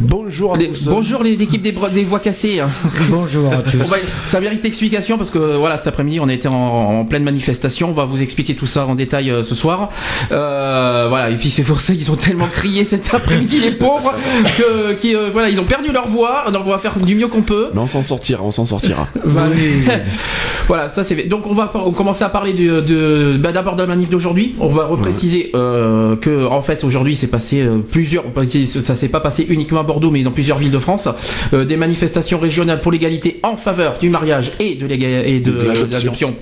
Bonjour à Les- tous. bonjour les- l'équipe des, des voix cassées. hein. Bonjour à tous. Ça mérite explication parce que voilà cet après-midi on a été en, en pleine manifestation. On va vous expliquer tout ça en détail euh, ce soir. Euh, voilà et puis c'est pour ça qu'ils ont tellement crié cet après-midi les pauvres que qui, euh, voilà ils ont perdu leur voix. Donc on va faire du mieux qu'on peut. Mais on s'en sortira, on s'en sortira. Voilà. Voilà, ça c'est fait. Donc on va commencer à parler de, de bah, d'abord de la manif d'aujourd'hui. On va repréciser euh, que en fait aujourd'hui c'est passé euh, plusieurs, ça s'est pas passé uniquement Bordeaux, mais dans plusieurs villes de France, euh, des manifestations régionales pour l'égalité en faveur du mariage et de l'adoption.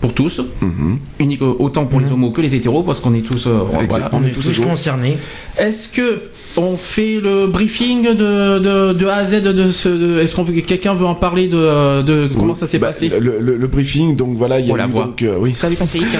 pour tous, Mhm. unique autant pour les homos que les hétéros, parce qu'on est tous, euh, voilà. Exactement. On est tous concernés. Est-ce que on fait le briefing de, de, de A à Z de ce, est-ce qu'on quelqu'un veut en parler de, de comment Oui, ça s'est bah, passé? le, le- le briefing, donc voilà, il y a On la eu voit. donc euh, oui, Salut Patrick.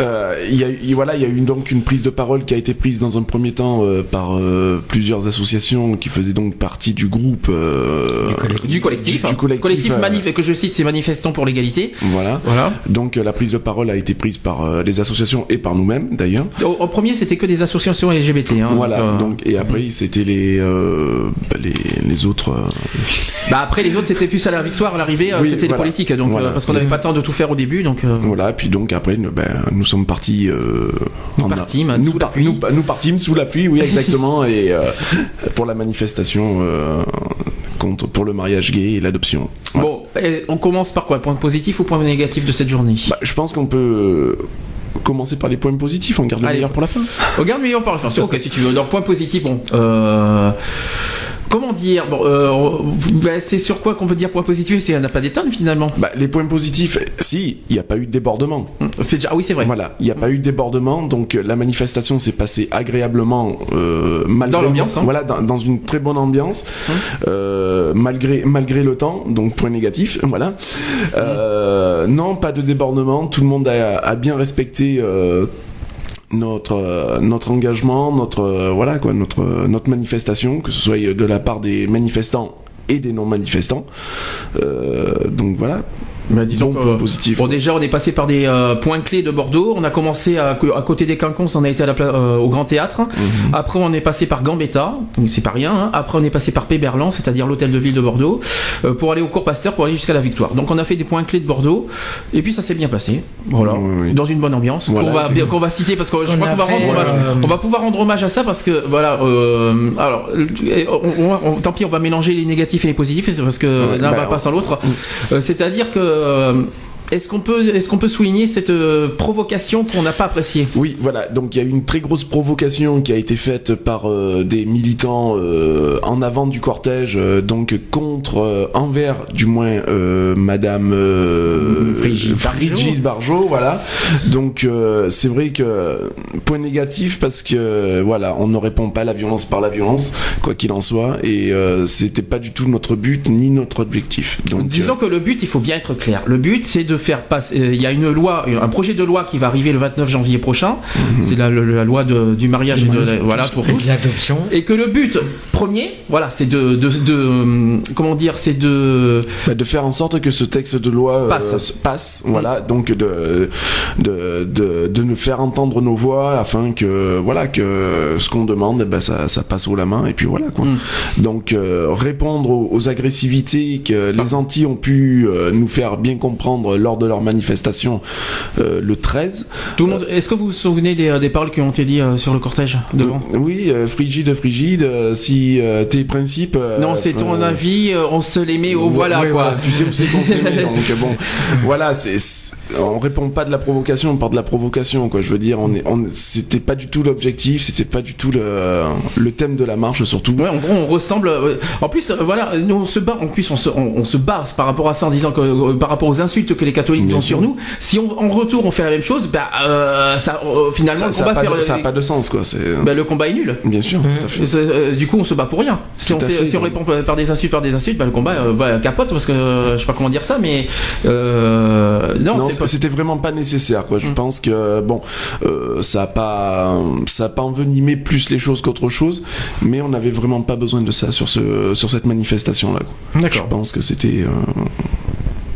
Euh, il y a eu voilà, il y a eu donc une prise de parole qui a été prise dans un premier temps euh, par euh, plusieurs associations qui faisaient donc partie du groupe. euh, du collectif, Du- du collectif, euh, manif- que je cite, c'est manifestants pour l'égalité. Voilà. Voilà. Donc euh, la prise de parole a été prise par euh, les associations et par nous-mêmes d'ailleurs. Au, au premier, c'était que des associations LGBT. Hein, voilà. donc, euh, Donc et après c'était les, euh, bah, les les autres. euh, bah après les autres, c'était plus à la victoire, à l'arrivée, Oui, c'était les voilà. politiques, donc Voilà. parce qu'on n'avait pas le temps de tout faire au début, donc. Voilà, puis donc après, nous, nous sommes partis. Nous partîmes, nous, sous la par- pluie. Nous, nous partîmes sous la pluie, oui, exactement, et pour la manifestation contre pour le mariage gay et l'adoption. Bon, et on commence par quoi? Point positif ou point négatif de cette journée? Bah, je pense qu'on peut commencer par les points positifs. On garde le Allez. meilleur pour la fin. Regarde, mais on parle. Enfin, ok, si tu veux. Donc point positif, bon. Euh... Comment dire Bon, euh, bah, c'est sur quoi qu'on peut dire point positif C'est il n'y en a pas des tonnes finalement. Bah, les points positifs, si, il n'y a pas eu de débordement. C'est déjà, ah oui, c'est vrai. Voilà, il n'y a pas eu de débordement, donc euh, la manifestation s'est passée agréablement, euh, malgré Dans l'ambiance, hein. Voilà, dans, dans une très bonne ambiance, euh, malgré malgré le temps, donc point négatif, voilà. Non, pas de débordement, tout le monde a, a bien respecté. Notre euh, notre engagement, notre euh, voilà quoi, notre euh, notre manifestation, que ce soit de la part des manifestants et des non manifestants. Euh, donc voilà. Bah, disons point euh, positif. Bon, déjà, on est passé par des euh, points clés de Bordeaux. On a commencé à, à côté des Quinconces, on a été à la pla- euh, au Grand Théâtre. Mhm. Après, on est passé par Gambetta, donc c'est pas rien. hein. Après, on est passé par Péberlan, c'est-à-dire l'hôtel de ville de Bordeaux, euh, pour aller au cours Pasteur, pour aller jusqu'à la Victoire. Donc, on a fait des points clés de Bordeaux, et puis ça s'est bien passé. Voilà, Oui, oui. dans une bonne ambiance. Voilà, qu'on va, bien- qu'on va citer parce que je Qu'on crois qu'on va fait, rendre hommage. euh, On va pouvoir rendre hommage à ça parce que voilà. euh, alors, on, on on- tant pis, on va mélanger les négatifs et les positifs parce que Ouais, l'un bah, va pas on- sans l'autre. Euh, C'est-à-dire que euh, est-ce qu'on peut, est-ce qu'on peut souligner cette euh, provocation qu'on n'a pas appréciée? Oui, voilà. Donc il y a eu une très grosse provocation qui a été faite par euh, des militants euh, en avant du cortège, euh, donc contre, euh, envers du moins euh, Madame euh, Frigide Frigide Barjot, voilà. Donc euh, c'est vrai que point négatif parce que voilà, on ne répond pas à la violence par la violence, quoi qu'il en soit, et euh, c'était pas du tout notre but ni notre objectif. Donc Disons euh, que le but, il faut bien être clair. Le but, c'est de faire passer. euh, Il y a une loi, un projet de loi qui va arriver le 29 janvier prochain. Mhm. C'est la, loi de- du mariage et de voilà pour tous. l'adoption. Et que le but premier, voilà, c'est de, de, de, comment dire, c'est de Bah, de faire en sorte que ce texte de loi euh, Passe. se passe, voilà, donc de, de, de, de nous faire entendre nos voix afin que, voilà, que ce qu'on demande, bah, ça, ça passe haut la main, et puis voilà, quoi. Mm. Donc, euh, répondre aux, aux agressivités que les Antilles ont pu euh, nous faire bien comprendre lors de leur manifestation euh, le 13. tout le monde. Est-ce que vous vous souvenez des, des paroles qui ont été dites euh, sur le cortège devant? Euh, oui, euh, frigide, frigide, euh, si euh, tes principes... euh, Non, c'est ton euh, avis. euh, On se les met au voilà Ouais, quoi. Tu sais où c'est qu'on se met, donc bon, voilà, c'est, on répond pas de la provocation, on part de la provocation, quoi. Je veux dire, on est, on, c'était pas du tout l'objectif, c'était pas du tout le, le thème de la marche, surtout. Ouais, en gros, on ressemble. euh, En plus, euh, voilà, nous on se bat. En plus, on se, on, on se bat par rapport à ça en disant que euh, par rapport aux insultes que les catholiques Bien sur nous. Si on, en retour on fait la même chose, bah, euh, ça, euh, finalement Ça le ça combat pas perd- de- ça a pas de sens, quoi. Bah, le combat est nul. bien sûr, tout à fait. C'est- euh, du coup, on se bat pour rien. Si Tout on, à fait, fait, si on donc. répond par des insultes, par des insultes, bah, le combat euh, bah, capote parce que euh, je sais pas comment dire ça, mais euh, non, Non, c'est pas. c'était vraiment pas nécessaire. Quoi. Je Mm. pense que bon, euh, ça a pas, ça a pas envenimé plus les choses qu'autre chose, mais on n'avait vraiment pas besoin de ça sur ce, sur cette manifestation là. Je D'accord. pense que c'était, euh,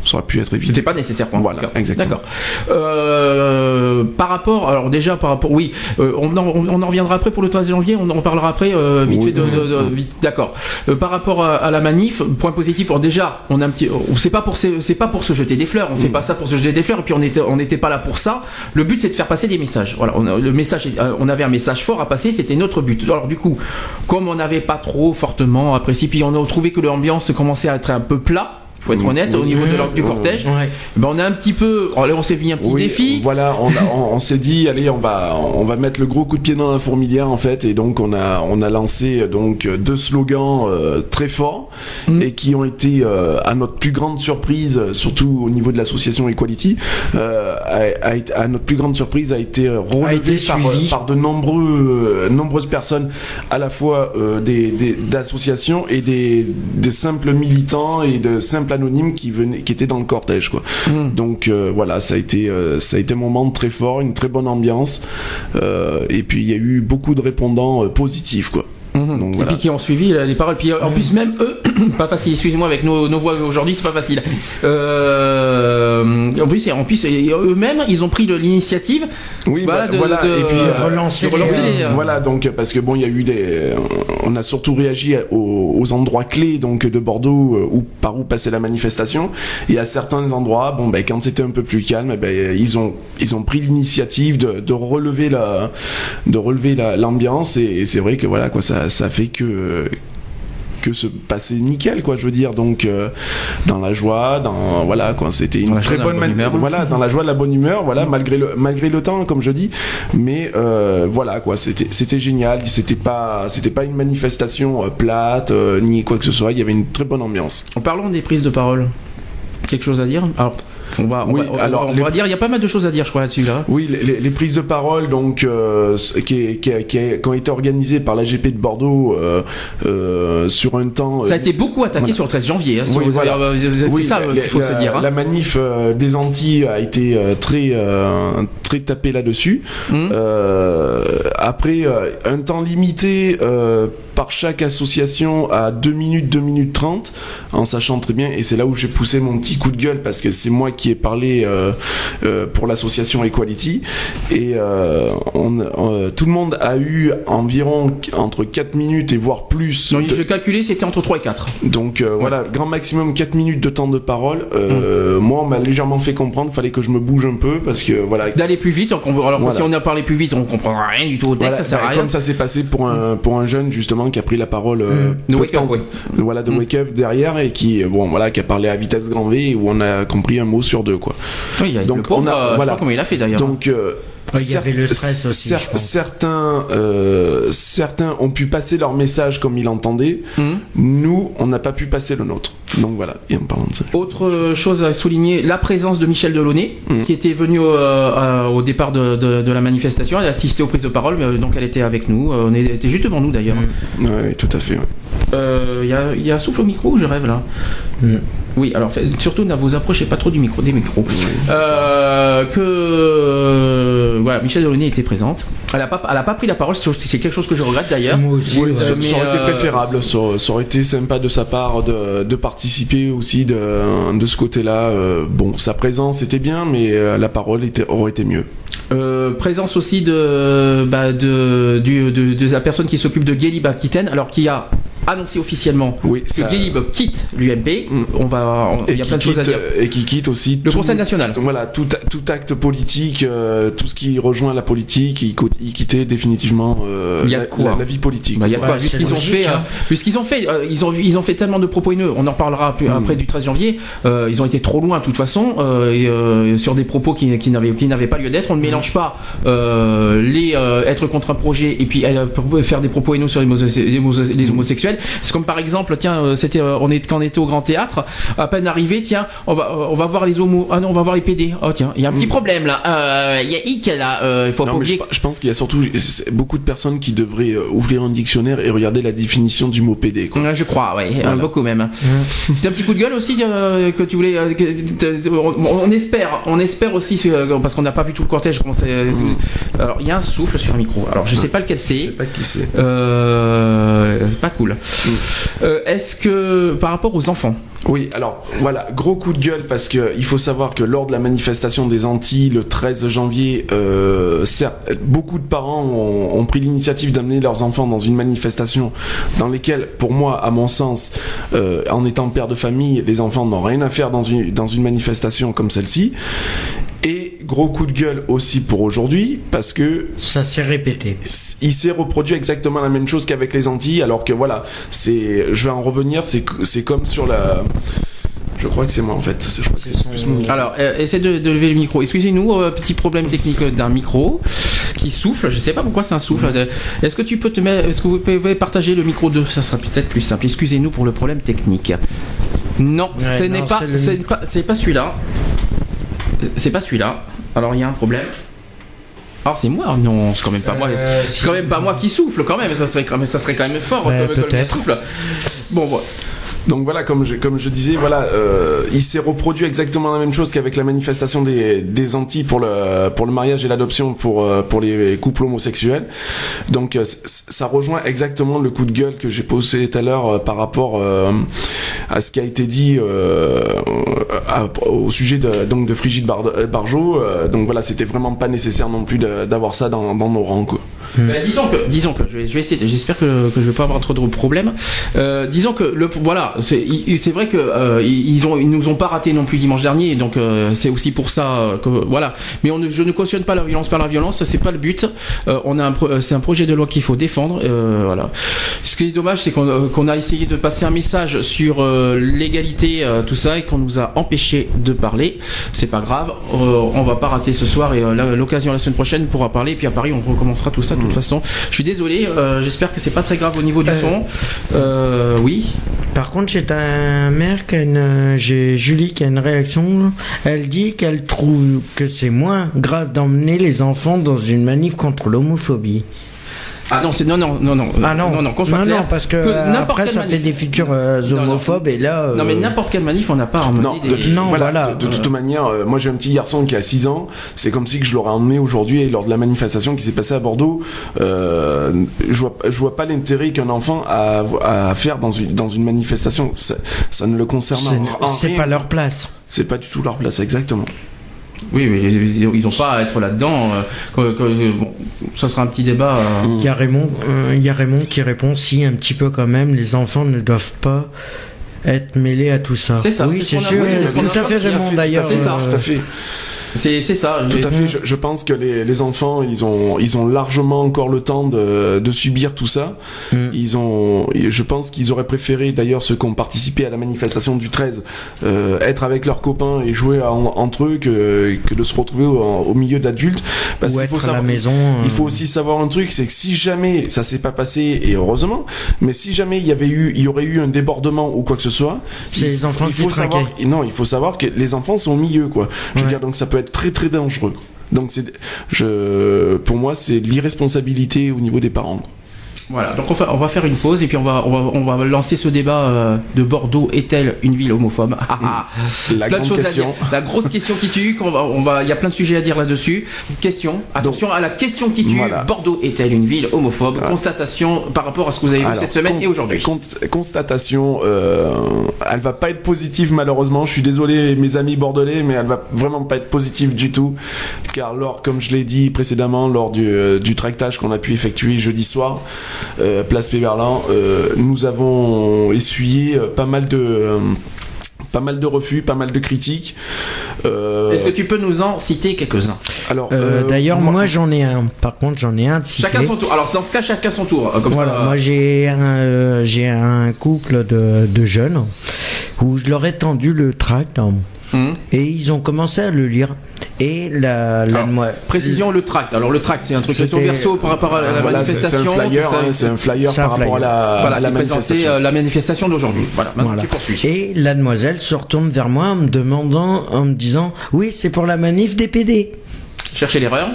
ça aurait pu être évident. C'était pas nécessaire. en Voilà, exactement. D'accord. Euh, par rapport, alors déjà par rapport, oui, euh, on, en, on en reviendra après pour le 13 janvier. On en parlera après euh, vite Oui, fait de, de- de- oui. vite. D'accord. Euh, par rapport à, à la manif, point positif. Alors déjà, on a un petit, c'est pas pour se- c'est pas pour se jeter des fleurs. On fait Mm. pas ça pour se jeter des fleurs. Et puis on était on n'était pas là pour ça. Le but c'est de faire passer des messages. Voilà. On a, le message, euh, on avait un message fort à passer. C'était notre but. Alors du coup, comme on n'avait pas trop fortement apprécié, puis on a trouvé que l'ambiance commençait à être un peu plat. Faut être Oui, honnête au oui. niveau de l'ordre du cortège. Ouais. Ben, on a un petit peu. là, on s'est mis un petit Oui, défi. Voilà, on, a- on, on s'est dit, allez, on va, on va mettre le gros coup de pied dans la fourmilière en fait, et donc on a, on a lancé donc deux slogans euh, très forts Mm. et qui ont été, euh, à notre plus grande surprise, surtout au niveau de l'association Equality, euh, a, à notre plus grande surprise, a été relevé été par, de nombreux, euh, nombreuses personnes, à la fois euh, des, des- d'associations et des, des simples militants et de simples anonymes qui venaient, qui étaient dans le cortège, quoi. Mm. Donc euh, voilà, ça a été euh, ça a été un moment très fort, une très bonne ambiance, euh, et puis il y a eu beaucoup de répondants positifs, quoi. Mhm. Donc, et puis qui ont suivi euh, les paroles. Puis euh, en plus même eux, pas facile. Excusez-moi avec nos, nos voix aujourd'hui, c'est pas facile. Euh, en plus, en plus eux-mêmes, ils ont pris l'initiative. Oui, Voilà, bah, de- voilà. de- et puis de relancer de relancer les- euh, Voilà, donc parce que bon, il y a eu des, on a surtout réagi aux, aux endroits clés donc de Bordeaux où par où passait la manifestation. Et à certains endroits, bon ben quand c'était un peu plus calme, ben ils ont ils ont pris l'initiative de, de relever la de relever la- l'ambiance et, et c'est vrai que voilà quoi, ça ça fait que que se passer nickel quoi je veux dire. Donc euh, dans la joie dans voilà quoi c'était une la très bonne bonne humeur. voilà dans la joie de la bonne humeur voilà malgré le malgré le temps comme je dis. Mais euh, voilà quoi c'était c'était génial. C'était pas c'était pas une manifestation euh, plate euh, ni quoi que ce soit. Il y avait une très bonne ambiance. Parlons des prises de parole. Quelque chose à dire? Alors, on va, on Oui, va, on va- alors, on les- va dire, il y a pas mal de choses à dire, je crois là-dessus là. Oui, les, prises de parole donc euh, qui, qui, qui, qui ont été organisées par l'AGP de Bordeaux euh, euh, sur un temps. Ça a été beaucoup attaqué voilà. sur le 13 janvier. hein, Oui, voilà. c'est Oui, ça qu'il faut la, se dire. hein. La manif des Antilles a été très très tapée là-dessus. Euh, après un temps limité par chaque association à 2 minutes, 2 minutes 30, en sachant très bien, et c'est là où j'ai poussé mon petit coup de gueule parce que c'est moi qui ai parlé euh, euh, pour l'association Equality, et euh, on, tout le monde a eu environ entre 4 minutes et voire plus. Donc, de- je calculais, c'était entre 3 et 4. donc voilà, grand maximum 4 minutes de temps de parole. Euh, Moi, on m'a légèrement fait comprendre, fallait que je me bouge un peu parce que voilà. D'aller plus vite, alors Voilà. si on a parlé plus vite, on comprend rien du tout au texte, Voilà, ça sert bah, à rien. comme ça s'est passé pour un pour un jeune justement qui a pris la parole euh, De peu Wake temps- Up, ouais. voilà de Mm. wake up derrière et qui bon voilà qui a parlé à vitesse grand V où on a compris un mot sur deux quoi. Oui, il y a Donc, le pauvre, on a- euh, voilà. comment il a fait d'ailleurs. Donc euh, Ouais, il y avait le stress aussi, je pense. certains euh, certains ont pu passer leur message comme ils l'entendaient. Hum. Nous, on n'a pas pu passer le nôtre. Donc voilà, et en parlant de ça. Autre chose à souligner, la présence de Michel Delaunay, Mm. qui était venu au, euh, au départ de, de- de la manifestation. Elle a assisté aux prises de parole, mais, euh, donc elle était avec nous. Euh, on était juste devant nous d'ailleurs. Ouais, ouais, tout à fait. ouais. Euh, Il y, a, y a un souffle au micro ou je rêve là? Oui, alors fait- surtout ne vous approchez pas trop du micro, des micros. Euh, que euh, voilà, Michel Delaunay était présente. Elle a pas, elle a pas pris la parole. C'est quelque chose que je regrette d'ailleurs. Moi aussi. Oui, ouais. ça, aurait été euh, préférable, ça, ça aurait été sympa de sa part de, de participer aussi de, de ce côté-là. Euh, bon, sa présence était bien, mais la parole était, aurait été mieux. Euh, présence aussi de, bah, de, du- de, de la personne qui s'occupe de Guélib Aquitaine, alors qui a annoncé officiellement Oui, que ça- Guélib quitte l'UMP. Mm. On va, il y a plein de choses à dire. Et qui quitte aussi Le tout- Conseil national. Voilà, tout, tout acte politique, euh, tout ce qui rejoint la politique, il, co- il quittait définitivement euh, Il y a la, de quoi. la- la vie politique. Bah, il y a Ouais, quoi, vu ce qu'ils ont logique, fait, hein. euh, vu ce qu'ils ont fait, euh, ils ont ils ont fait tellement de propos haineux. On en reparlera plus Mm. après du 13 janvier. Euh, ils ont été trop loin de toute façon euh, et, euh, sur des propos qui, qui n'avaient qui n'avaient pas lieu d'être. On ne mélange pas euh, les euh, être contre un projet et puis euh, faire des propos haineux sur les, homo- C'est comme par exemple, tiens, c'était, on est quand on était au Grand Théâtre, à peine arrivé, tiens, on va, on va voir les homos, ah non, on va voir les PD. Oh tiens, il y a un petit mm. problème là. Il y a Ick là. Il faut non, je, je, pense qu'il y a surtout beaucoup de personnes qui devraient ouvrir un dictionnaire et regarder la définition du mot PD. Quoi. Je crois, oui, beaucoup même. C'est un petit coup de gueule aussi que tu voulais. on, espère, on espère aussi parce qu'on n'a pas vu tout le cortège. Mm. Alors il y a un souffle sur un micro. Alors je sais pas lequel c'est. Je sais pas qui c'est. Euh, c'est pas cool. Euh, est-ce que par rapport aux enfants Oui, alors voilà, gros coup de gueule parce que il faut savoir que lors de la manifestation des Antilles le 13 janvier, euh, certes, beaucoup de parents ont, pris l'initiative d'amener leurs enfants dans une manifestation dans lesquelles, pour moi, à mon sens, en étant père de famille, les enfants n'ont rien à faire dans une, dans une manifestation comme celle-ci. Et gros coup de gueule aussi pour aujourd'hui parce que ça s'est répété. Il s'est reproduit exactement la même chose qu'avec les Antilles, alors que voilà, c'est, je vais en revenir, c'est c'est comme sur la. Je crois que c'est moi en fait. Alors, euh, essaie de, lever le micro. Excusez-nous, euh, petit problème technique d'un micro qui souffle. Je sais pas pourquoi c'est un souffle. Est-ce que tu peux te mettre, est-ce que vous pouvez partager le micro de Ça sera peut-être plus simple. Excusez-nous pour le problème technique. Non, ce n'est pas, c'est pas celui-là. C'est pas celui-là. Alors il y a un problème. Alors c'est moi Non, c'est quand même pas moi. Euh, c'est quand même pas moi qui souffle quand même. Ça serait quand même, ça serait quand même fort ouais, comme, comme souffle. Bon, voilà. Donc voilà, comme je, comme je disais, voilà, euh, il s'est reproduit exactement la même chose qu'avec la manifestation des, des Antilles pour le, pour le mariage et l'adoption pour, euh, pour les couples homosexuels. Donc euh, ça rejoint exactement le coup de gueule que j'ai posé tout à l'heure par rapport à ce qui a été dit au sujet de, donc de Frigide Barjot. donc voilà, c'était vraiment pas nécessaire non plus d'avoir ça dans, dans nos rangs. Quoi. Bah, disons que, disons que, je vais, essayer, j'espère que, que je vais pas avoir trop de problèmes. disons que le, voilà, c'est vrai que euh, ils nous ont pas raté non plus dimanche dernier, donc euh, c'est aussi pour ça que voilà. Mais je ne cautionne pas la violence par la violence, c'est pas le but. Euh, on a un c'est un projet de loi qu'il faut défendre, voilà. Ce qui est dommage, c'est qu'on a essayé de passer un message sur l'égalité, tout ça, et qu'on nous a empêché de parler. C'est pas grave, on va pas rater ce soir et l'occasion la semaine prochaine pourra parler. Et puis à Paris, on recommencera tout ça de toute façon. Je suis désolé, j'espère que c'est pas très grave au niveau du son. oui. Par contre, j'ai un maire qui j'ai Julie qui a une réaction. Elle dit qu'elle trouve que c'est moins grave d'emmener les enfants dans une manif contre l'homophobie. Ah non, c'est non non non non. Ah non, non non, qu'on soit clair. parce que, après ça fait des futurs euh, homophobes et là. Non mais euh, n'importe quelle manif, on n'a pas emmené non, des. De, non, voilà. De, toute manière, euh, moi j'ai un petit garçon qui a 6 ans. C'est comme si que je l'aurais emmené aujourd'hui lors de la manifestation qui s'est passée à Bordeaux. je vois je vois pas l'intérêt qu'un enfant a à faire dans une dans une manifestation. Ça, ça ne le concerne en, C'est pas leur place. C'est pas du tout leur place, exactement. Oui, mais ils n'ont pas à être là-dedans. Euh, bon, ça sera un petit débat. Euh. Il y, a Raymond, euh, il y a Raymond qui répond si, un petit peu quand même, les enfants ne doivent pas être mêlés à tout ça. C'est ça. Oui, c'est sûr. Tout à fait, Raymond, d'ailleurs. C'est ça. Tout à fait. C'est ça. Tout à fait. Je, je, pense que les, les, enfants, ils ont, ils ont largement encore le temps de, de subir tout ça. Mm. Ils ont, je pense qu'ils auraient préféré, d'ailleurs, ceux qui ont participé à la manifestation du 13, euh, être avec leurs copains et jouer entre eux que, que de se retrouver au, milieu d'adultes. Parce qu'il faut savoir, la maison. Il faut euh. aussi savoir un truc, c'est que si jamais ça s'est pas passé, et heureusement, mais si jamais il y avait eu, il y aurait eu un débordement ou quoi que ce soit, les enfants il faut savoir, non, il faut savoir que les enfants sont au milieu, quoi. Je veux dire, donc ça peut être très très dangereux. Donc c'est, je, pour moi, c'est l'irresponsabilité au niveau des parents. Voilà, donc on va, on va, faire une pause et puis on va, on va, on va lancer ce débat euh, de Bordeaux est-elle une ville homophobe? Ah, ah. La grande question. La grosse question qui tue. On va, on va, il y a plein de sujets à dire là-dessus. Question. Attention à la question qui tue. Bordeaux est-elle une ville homophobe? Constatation par rapport à ce que vous avez vu cette semaine et aujourd'hui. constatation, euh, elle va pas être positive malheureusement. Je suis désolé mes amis bordelais, mais elle va vraiment pas être positive du tout, car lors, comme je l'ai dit précédemment, lors du, euh, du tractage qu'on a pu effectuer jeudi soir. Euh, Place Péberlin, euh, nous avons essuyé euh, pas mal de pas mal de refus, pas mal de critiques. Est-ce que tu peux nous en citer quelques-uns Alors, d'ailleurs, moi, j'en ai un. Par contre, j'en ai un de. Chacun son tour. Alors, dans ce cas, chacun son tour. voilà, moi, j'ai un, j'ai un couple de, de, jeunes où je leur ai tendu le tract. Hum. Et ils ont commencé à le lire. Et la, la Alors, moi- Précision, le tract. Alors le tract, c'est un truc C'était- au verso par rapport à la Voilà, c'est c'est un manifestation. flyer, hein, c'est un flyer C'est un par rapport à flyer. la, voilà, à la qui présentait manifestation. euh, la manifestation d'aujourd'hui. Voilà, maintenant Voilà. tu poursuis. Et la demoiselle se retourne vers moi en me demandant, en me disant, oui, c'est pour la manif des PD. Cherchez l'erreur.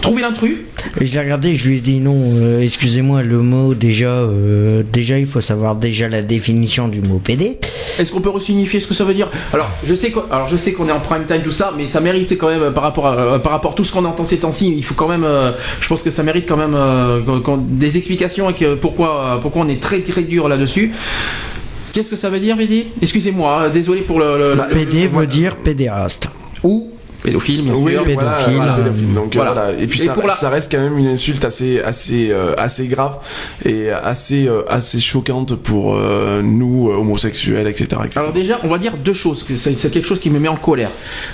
Trouvez l'intrus. Et je l'ai regardé, je lui ai dit non, euh, excusez-moi, le mot déjà, euh, déjà il faut savoir déjà la définition du mot PD. Est-ce qu'on peut resignifier ce que ça veut dire? Alors, je sais qu'on alors je sais qu'on est en prime time tout ça, mais ça mérite quand même euh, par rapport à, euh, par rapport à tout ce qu'on entend ces temps-ci, il faut quand même euh, je pense que ça mérite quand même euh, des explications et que pourquoi euh, pourquoi on est très très dur là-dessus. Qu'est-ce que ça veut dire, Bédi Excusez-moi, désolé pour le, le- Bah, PD veut dire pédéraste. ou pédophile bien Oui, sûr. pédophile, voilà, euh, pédophile. Donc voilà. voilà. Et puis Et ça, pour la- ça reste quand même une insulte assez, assez, euh, assez grave et assez, euh, assez choquante pour euh, nous euh, homosexuels, etc. etc. Alors déjà, on va dire deux choses. C'est quelque chose qui me met en colère.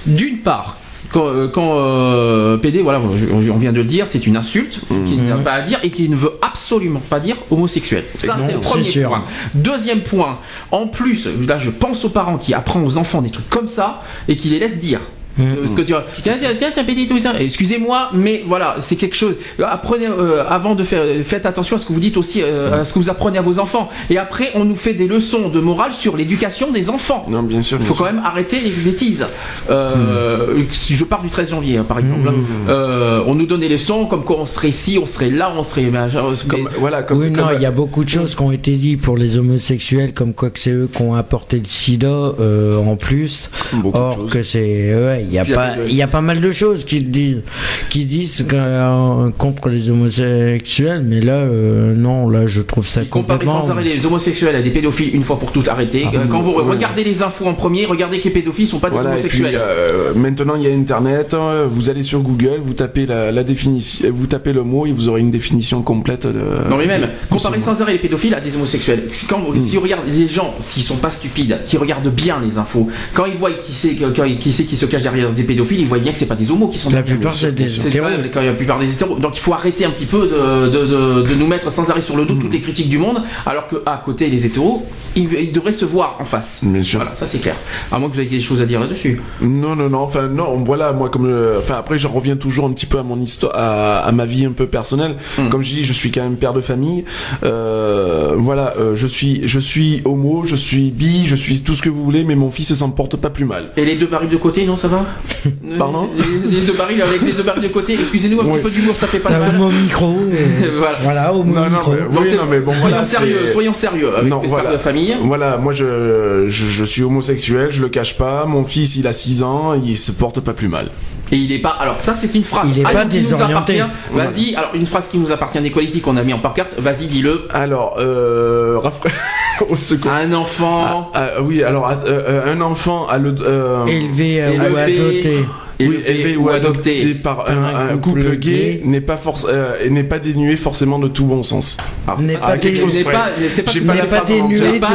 D'une part, quand, quand PD, voilà, on vient de le dire, c'est une insulte qu'il n'a pas à dire et qu'il ne veut absolument pas dire homosexuel. Ça, c'est le premier sûr. point. Deuxième point, en plus, là, je pense aux parents qui apprennent aux enfants des trucs comme ça et qui les laissent dire. Ce que tu tiens tiens tiens tiens PD tout ça excusez-moi mais voilà c'est quelque chose apprenez euh, avant de faire faites attention à ce que vous dites aussi euh, à ce que vous apprenez à vos enfants et après on nous fait des leçons de morale sur l'éducation des enfants Non, bien sûr. il faut sûr. quand même arrêter les bêtises. Euh, Si je pars du 13 janvier, hein, par exemple, Hmm. hein, euh, on nous donne des leçons comme quoi on serait ici, on serait là, on serait. mais, genre, Comme, voilà, comme, oui, comme- non, il y a beaucoup de choses qui ont été dites pour les homosexuels, comme quoi que c'est eux qui ont apporté le sida euh, en plus. Beaucoup de Or choses. que c'est, ouais, il y a pas, il y a pas mal de choses qui disent, qui disent que, euh, contre les homosexuels, mais là, euh, non, là, je trouve ça complètement. sans arrêt les homosexuels à des pédophiles une fois pour toutes arrêtés. Euh, Quand vous regardez les infos en premier, regardez que les pédophiles sont pas des Voilà, et puis homosexuels. euh, maintenant il y a Internet, hein, vous allez sur Google, vous tapez la, la définition, vous tapez le mot et vous aurez une définition complète de. Non mais même, de comparer sans arrêt les pédophiles à des homosexuels. Si, quand, Hmm. si on regarde les gens, s'ils sont pas stupides, qui regardent bien les infos, quand ils voient qui c'est qui, c'est qui se cache derrière des pédophiles, ils voient bien que c'est pas des homos qui sont La derrière. plupart, c'est des C'est hétéros. quand même quand il y a la plupart des hétéros. Donc il faut arrêter un petit peu de, de, de- de nous mettre sans arrêt sur le dos toutes les critiques du monde, alors que à côté les hétéros, ils, ils devraient se voir en face. Bien sûr. Voilà, ça c'est clair. À moins que vous ayez des choses à dire là-dessus. Non, non, non. Enfin, non. Voilà, moi, comme, le- enfin, après, j'en reviens toujours un petit peu à mon histoire, à, à ma vie un peu personnelle. Mm. Comme je dis, je suis quand même père de famille. Euh, voilà, euh, je suis, je suis homo, je suis bi, je suis tout ce que vous voulez, mais mon fils s'en porte pas plus mal. Et les deux barils de côté, non, ça va? Pardon les, les deux barils avec les deux barils de côté. Excusez-nous, un Oui. petit peu d'humour, ça fait pas de T'as mal. homo micro. euh, Voilà. voilà, homo Non, non, micro. mais- oui, non, mais bon, voilà. soyons sérieux, soyons sérieux avec Non, les voilà. de famille. Voilà, moi je, je, je suis homosexuel, je le cache pas. Mon fils, il a 6 ans, il se porte pas plus mal. Et il est pas. Alors ça c'est une phrase. Il est Ah, pas qui nous désorienté. appartient. Vas-y. Alors une phrase qui nous appartient des qualités qu'on a mis en pancarte. Vas-y, dis-le. Alors, euh, au secours. Un enfant Ah, ah, oui, alors euh, euh, un enfant a le euh, Élevé euh, Élevé. ou adopté. Oui, élevé, ou adopté. par Par un, un couple, gay n'est pas euh, n'est pas dénué forcément de tout bon sens. N'est pas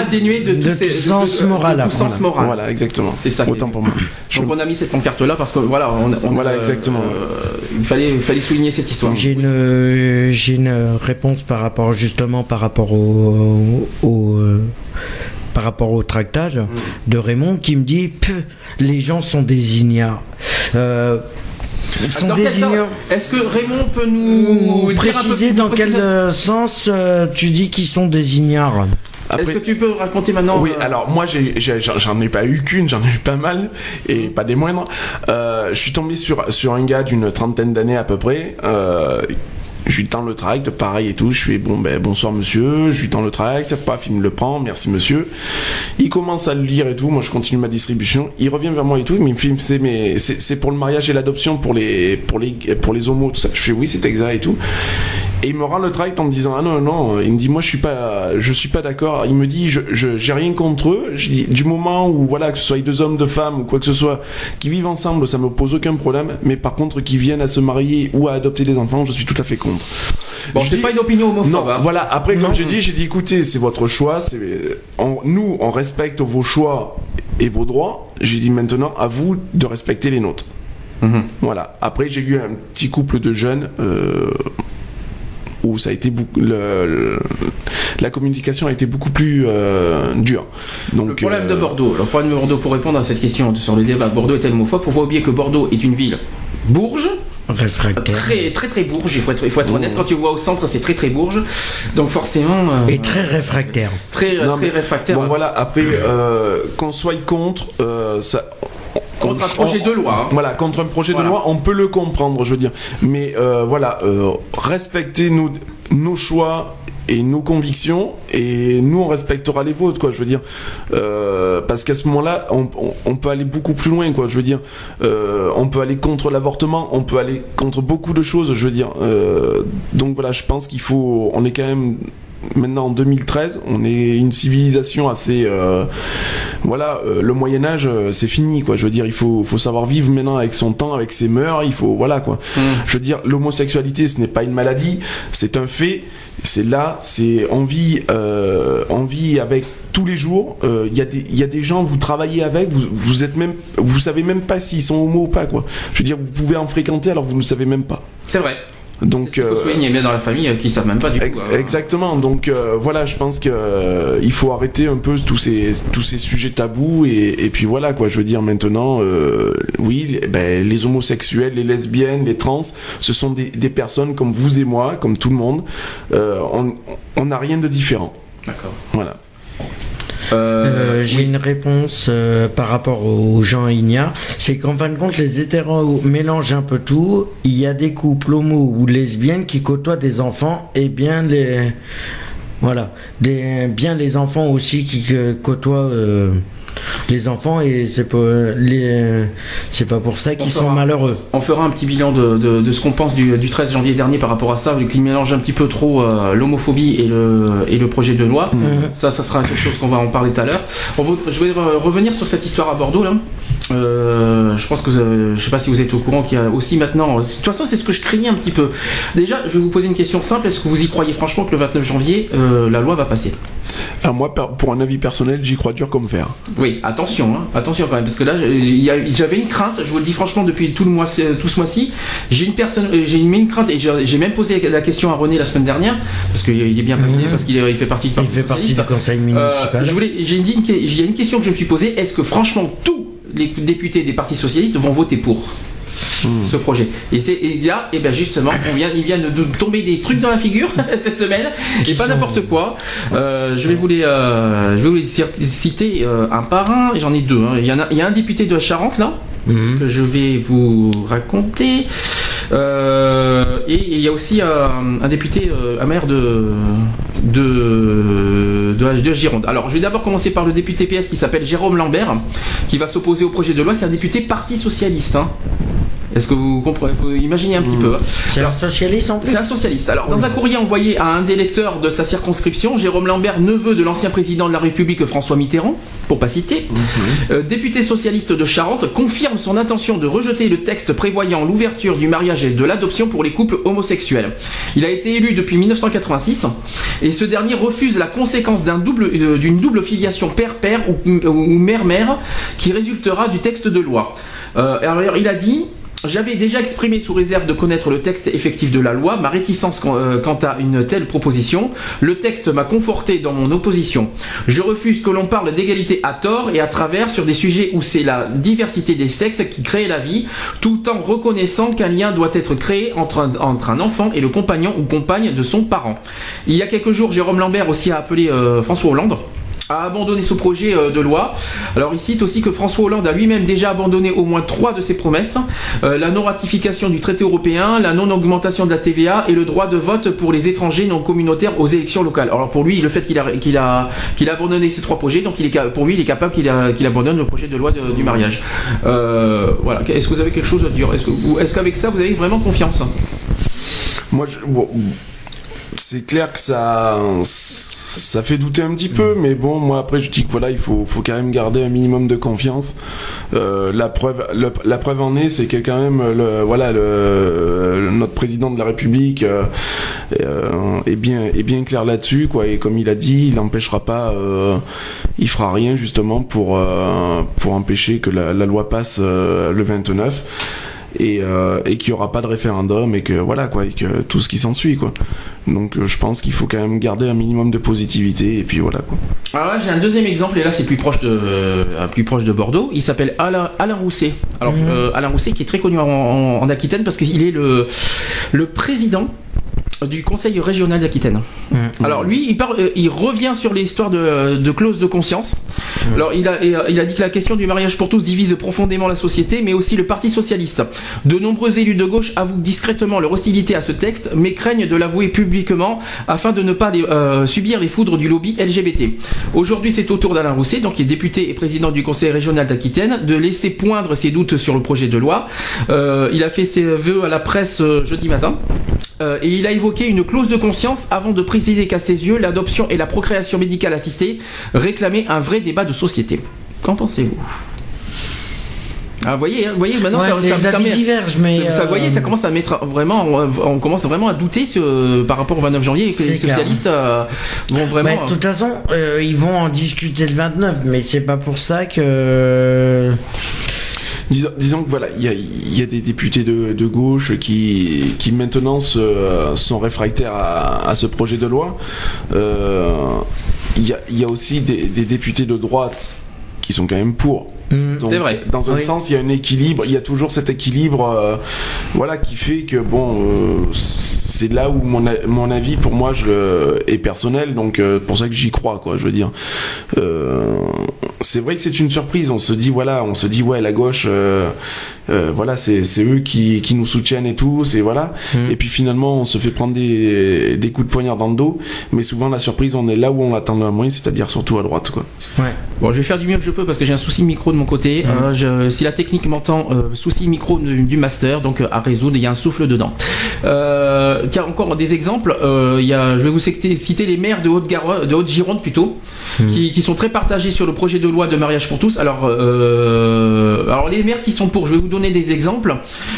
dénué de, de tous ces- sens de- moral, de tout sens moral. Voilà, exactement. C'est ça Autant pour moi. Je- Donc on a mis cette pancarte là parce que voilà, on, on- Voilà, euh, exactement. euh, il fallait, il fallait souligner cette histoire. J'ai une, j'ai une réponse par rapport justement par rapport au, au, euh, par rapport au tractage de Raymond qui me dit les gens sont des ignares. Euh, ils sont des. Est-ce que Raymond peut nous peu Préciser dans quel euh, sens euh, tu dis qu'ils sont des ignares Est-ce que tu peux raconter maintenant Oui, euh, alors moi j'en j'en ai pas eu qu'une, j'en ai eu pas mal et pas des moindres. Euh, je suis tombé sur sur un gars d'une trentaine d'années à peu près. Je lui tends le tract, pareil et tout. Je fais bon ben bonsoir monsieur. Je lui tends le tract, paf il me le prend, merci monsieur. Il commence à le lire et tout. Moi je continue ma distribution. Il revient vers moi et tout. Il me fait c'est pour le mariage et l'adoption pour les pour pour les homos tout ça. Je fais oui c'est exact et tout. Et il me rend le tract en me disant ah non non il me dit moi je suis pas je suis pas d'accord il me dit je j'ai rien contre eux dis, du moment où voilà que ce soit deux hommes deux femmes ou quoi que ce soit qui vivent ensemble ça me pose aucun problème mais par contre qui viennent à se marier ou à adopter des enfants je suis tout à fait contre Bon, Je c'est pas une opinion homophobe. non, hein. voilà. Après, comme j'ai dit, j'ai dit, écoutez, c'est votre choix. C'est, nous, on respecte vos choix et vos droits. J'ai dit maintenant, à vous de respecter les nôtres. Mhm. Voilà. Après, j'ai eu un petit couple de jeunes euh, où ça a été beaucoup, le, le- la communication a été beaucoup plus euh, dure. Donc Le problème de euh, Bordeaux, le problème de Bordeaux pour répondre à cette question sur le débat, Bordeaux est homophobe, faut pas oublier que Bordeaux est une ville bourge, Réfractaire. très très très bourge, il faut être, il faut être honnête, quand tu vois au centre c'est très très bourge, donc forcément euh, Et très réfractaire. très, Non, très mais- réfractaire Bon voilà, après euh, qu'on soit contre, euh, ça. Contre un projet de loi. hein. Voilà, contre un projet Voilà. de loi, on peut le comprendre, je veux dire. Mais euh, voilà, euh, respectez nos, nos choix et nos convictions, et nous on respectera les vôtres, quoi. Je veux dire, Euh, parce qu'à ce moment-là, on, on- on peut aller beaucoup plus loin, quoi. Je veux dire, euh, on peut aller contre l'avortement, on peut aller contre beaucoup de choses, je veux dire. Euh, donc voilà, je pense qu'il faut, on est quand même maintenant en 2013, on est une civilisation assez euh, voilà, euh, le Moyen Âge euh, c'est fini quoi. Je veux dire, il faut faut savoir vivre maintenant avec son temps, avec ses mœurs, il faut voilà quoi. Je veux dire, l'homosexualité ce n'est pas une maladie, c'est un fait. C'est là, c'est on vit on vit avec tous les jours. Il y a des il y a des gens vous travaillez avec, vous vous êtes même vous savez même pas s'ils sont homo ou pas quoi. Je veux dire, vous pouvez en fréquenter alors vous ne le savez même pas. C'est vrai. Donc Il faut souligner bien dans la famille euh, qui savent même pas du Ex- tout. euh, Exactement. Donc euh, voilà, je pense que euh, il faut arrêter un peu tous ces tous ces sujets tabous et, et puis voilà quoi. Je veux dire maintenant, euh, oui, les- ben, les homosexuels, les lesbiennes, les trans, ce sont des, des personnes comme vous et moi, comme tout le monde. Euh, on on n'a rien de différent. D'accord. Voilà. Euh, J'ai oui. une réponse euh, par rapport aux gens ignares. C'est qu'en fin de compte, les hétéros mélangent un peu tout. Il y a des couples homo ou lesbiennes qui côtoient des enfants et bien les. Voilà. Des, bien les enfants aussi qui euh, côtoient. Euh, les enfants et c'est pas les c'est pas pour ça qu'ils On sont malheureux. On fera un petit bilan de, de- de ce qu'on pense du, du 13 janvier dernier par rapport à ça, vu qu'il mélange un petit peu trop euh, l'homophobie et le, et le projet de loi. Ça, ça sera quelque chose qu'on va en parler tout à l'heure. Je vais re- revenir sur cette histoire à Bordeaux là. Euh, je pense que avez- je sais pas si vous êtes au courant qu'il y a aussi maintenant. De toute façon, c'est ce que je craignais un petit peu. Déjà, je vais vous poser une question simple. Est-ce que vous y croyez franchement que le 29 janvier, euh, la loi va passer? Alors moi, pour un avis personnel, j'y crois dur comme fer. Oui, attention, hein, attention quand même, parce que là, j'avais une crainte. Je vous le dis franchement depuis tout le mois, tout ce mois-ci, j'ai une personne, euh, j'ai mis une crainte et j'ai même posé la question à René la semaine dernière parce qu'il est bien passé, parce qu'il il fait partie du Il Parti fait partie du conseil Euh, municipal. je voulais, j'ai dit une que- il y a une question que je me suis posée. Est-ce que franchement tous les députés des partis socialistes vont voter pour? Ce projet Et c'est et là, et ben justement, on vient, il vient de, tomber des trucs dans la figure cette semaine et pas n'importe quoi. Euh, je vais vous les, euh, je vais vous les citer euh, un par un. J'en ai deux. hein. Il y en a, il y a un député de Charente là Mhm. que je vais vous raconter. Euh, et il y a aussi un, un député, euh, un maire de, de, de, de Gironde. Alors, je vais d'abord commencer par le député PS qui s'appelle Jérôme Lambert, qui va s'opposer au projet de loi. C'est un député Parti Socialiste. hein. Est-ce que vous comprenez Faut imaginer un petit peu. hein. C'est un socialiste en plus. C'est un socialiste. Alors, dans un courrier envoyé à un des lecteurs de sa circonscription, Jérôme Lambert, neveu de l'ancien président de la République François Mitterrand, pour pas citer, euh, député socialiste de Charente, confirme son intention de rejeter le texte prévoyant l'ouverture du mariage et de l'adoption pour les couples homosexuels. Il a été élu depuis 1986 et ce dernier refuse la conséquence double- euh, d'une double filiation père-père ou, ou mère-mère qui résultera du texte de loi. Euh, alors, il a dit j'avais déjà exprimé sous réserve de connaître le texte effectif de la loi ma réticence quant euh, quant à une telle proposition. Le texte m'a conforté dans mon opposition. Je refuse que l'on parle d'égalité à tort et à travers sur des sujets où c'est la diversité des sexes qui crée la vie, tout en reconnaissant qu'un lien doit être créé entre un, entre un enfant et le compagnon ou compagne de son parent. Il y a quelques jours, Jérôme Lambert aussi a appelé euh, François Hollande a abandonné ce projet euh, de loi. Alors il cite aussi que François Hollande a lui-même déjà abandonné au moins trois de ses promesses Euh, la non-ratification du traité européen, la non-augmentation de la TVA et le droit de vote pour les étrangers non communautaires aux élections locales. Alors pour lui, le fait qu'il a qu'il a qu'il a abandonné ces trois projets, donc pour lui, il est capable qu'il abandonne le projet de loi du mariage. Euh, voilà. Est-ce que vous avez quelque chose à dire? Est-ce qu'avec ça vous avez vraiment confiance? Moi, je, c'est clair que ça, ça fait douter un petit peu, mais bon, moi après je dis que voilà, il faut, faut quand même garder un minimum de confiance. Euh, la preuve, la preuve en est, c'est que quand même, le, voilà, le, notre président de la République euh, euh, est bien, est bien clair là-dessus, quoi. Et comme il a dit, il n'empêchera pas, euh, il fera rien justement pour, euh, pour empêcher que la, la loi passe le 29. Et, euh, et qu'il y aura pas de référendum et que voilà quoi, et que tout ce qui s'ensuit quoi. Donc euh, je pense qu'il faut quand même garder un minimum de positivité et puis voilà quoi. Alors là, j'ai un deuxième exemple, et là, c'est plus proche de, euh, plus proche de Bordeaux. Il s'appelle Alain, Alain Rousset. Alors, euh, Alain Rousset, qui est très connu en, en- en Aquitaine parce qu'il est le, le président du conseil régional d'Aquitaine. Alors lui, il parle, euh, il revient sur l'histoire de, de clause de conscience. Alors il a, il a dit que la question du mariage pour tous divise profondément la société, mais aussi le Parti socialiste. De nombreux élus de gauche avouent discrètement leur hostilité à ce texte, mais craignent de l'avouer publiquement afin de ne pas les- euh, subir les foudres du lobby LGBT. Aujourd'hui, c'est au tour d'Alain Rousset, donc qui est député et président du conseil régional d'Aquitaine, de laisser poindre ses doutes sur le projet de loi. Euh, il a fait ses vœux à la presse euh, jeudi matin. Euh, et il a évoqué une clause de conscience avant de préciser qu'à ses yeux, l'adoption et la procréation médicale assistée réclamaient un vrai débat de société. Qu'en pensez-vous? Ah, vous voyez, hein, vous voyez, maintenant Ouais, ça, les ça- avis divergent, mais, ça, vous euh, voyez, ça commence à mettre vraiment, on commence vraiment à douter sur- par rapport au 29 janvier et que les socialistes euh, vont vraiment. De toute façon, euh, ils vont en discuter le 29, mais c'est pas pour ça que. Disons, que voilà, il y a, des députés de, gauche qui, qui maintenant sont réfractaires à, ce projet de loi. Euh, Il y, a, aussi des députés de droite qui sont quand même pour. Mm. Donc, C'est vrai. Dans un Oui. sens, il y a un équilibre. Il y a toujours cet équilibre, euh, voilà, qui fait que bon, euh, c'est là où mon, a- mon avis, pour moi, je le- est personnel. Donc, euh, pour ça que j'y crois, quoi. Je veux dire, Euh, c'est vrai que c'est une surprise. On se dit, voilà, on se dit, ouais, la gauche, euh, euh, voilà, c'est c'est eux qui, qui nous soutiennent et tout. C'est voilà. Mm. Et puis finalement, on se fait prendre des, des coups de poignard dans le dos. Mais souvent, la surprise, on est là où on l'attend le moins, c'est-à-dire surtout à droite, quoi. Ouais. Bon, je vais faire du mieux que je peux parce que j'ai un souci micro de mon côté. Mhm. Euh, je- si la technique m'entend, euh, souci micro du, du master, donc euh, à résoudre, il y a un souffle dedans. Euh, car encore des exemples, euh, il y a, je vais vous citer, citer les maires de Haute-Garonne, de Haute-Gironde plutôt, qui, qui sont très partagés sur le projet de loi de mariage pour tous. Alors, alors les maires qui sont pour, je vais vous donner des exemples.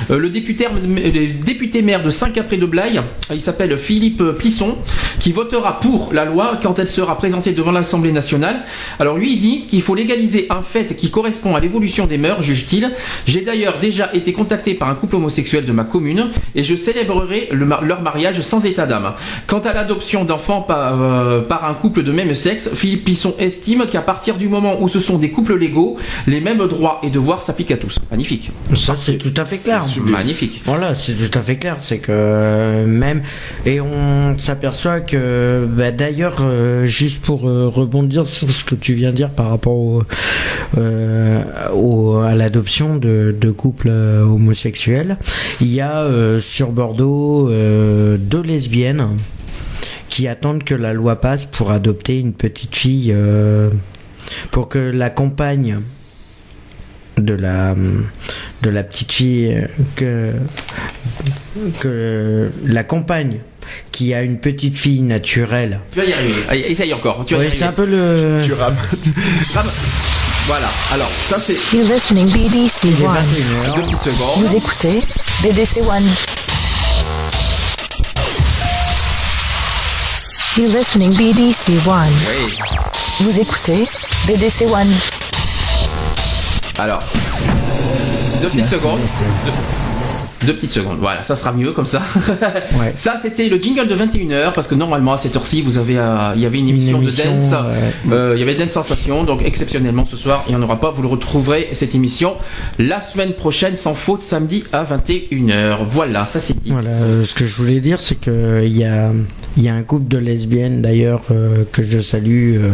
Le député, le député maire de Saint-Capré-de-Blaye, il s'appelle Philippe Plisson, qui votera pour la loi quand elle sera présentée devant l'Assemblée nationale. Alors lui, il dit qu'il faut légaliser un fait qui correspond à l'évolution des mœurs, juge-t-il. J'ai d'ailleurs déjà été contacté par un couple homosexuel de ma commune et je célébrerai le leur mariage sans état d'âme. Quant à l'adoption d'enfants par, euh, par un couple de même sexe, Philippe Pisson estime qu'à partir du moment où ce sont des couples légaux, les mêmes droits et devoirs s'appliquent à tous. Magnifique. Ça, c'est tout à fait clair. Magnifique. Voilà, c'est tout à fait clair. C'est que euh, même et on s'aperçoit que bah, d'ailleurs, euh, juste pour euh, rebondir sur ce que tu viens de dire par rapport au, euh, au- à l'adoption de, de couples euh, homosexuels, il y a euh, sur Bordeaux euh, deux lesbiennes qui attendent que la loi passe pour adopter une petite fille, euh, pour que la compagne de la de la petite fille euh, que que la compagne qui a une petite fille naturelle. Tu vas y arriver. Essaye encore. Tu vas y arriver. c'est un peu le Tu rames. Voilà. Alors, ça c'est You're listening BDC One. 21 deux petites secondes. Vous écoutez BDC One. You're listening BDC One. Oui. Vous écoutez BDC One. Alors, deux petites secondes. Deux, deux petites secondes. Voilà, ça sera mieux comme ça. Ouais. Ça, c'était le jingle de 21h parce que normalement à cette heure-ci, vous avez, euh, il y avait une émission, émission, de dance. ouais. Euh, il y avait Dance Sensation, donc exceptionnellement ce soir, il n'y en aura pas. Vous le retrouverez cette émission la semaine prochaine, sans faute, samedi à 21h. Voilà, ça c'est dit. Voilà, euh, ce que je voulais dire, c'est que il y a, il y a un couple de lesbiennes d'ailleurs euh, que je salue, euh,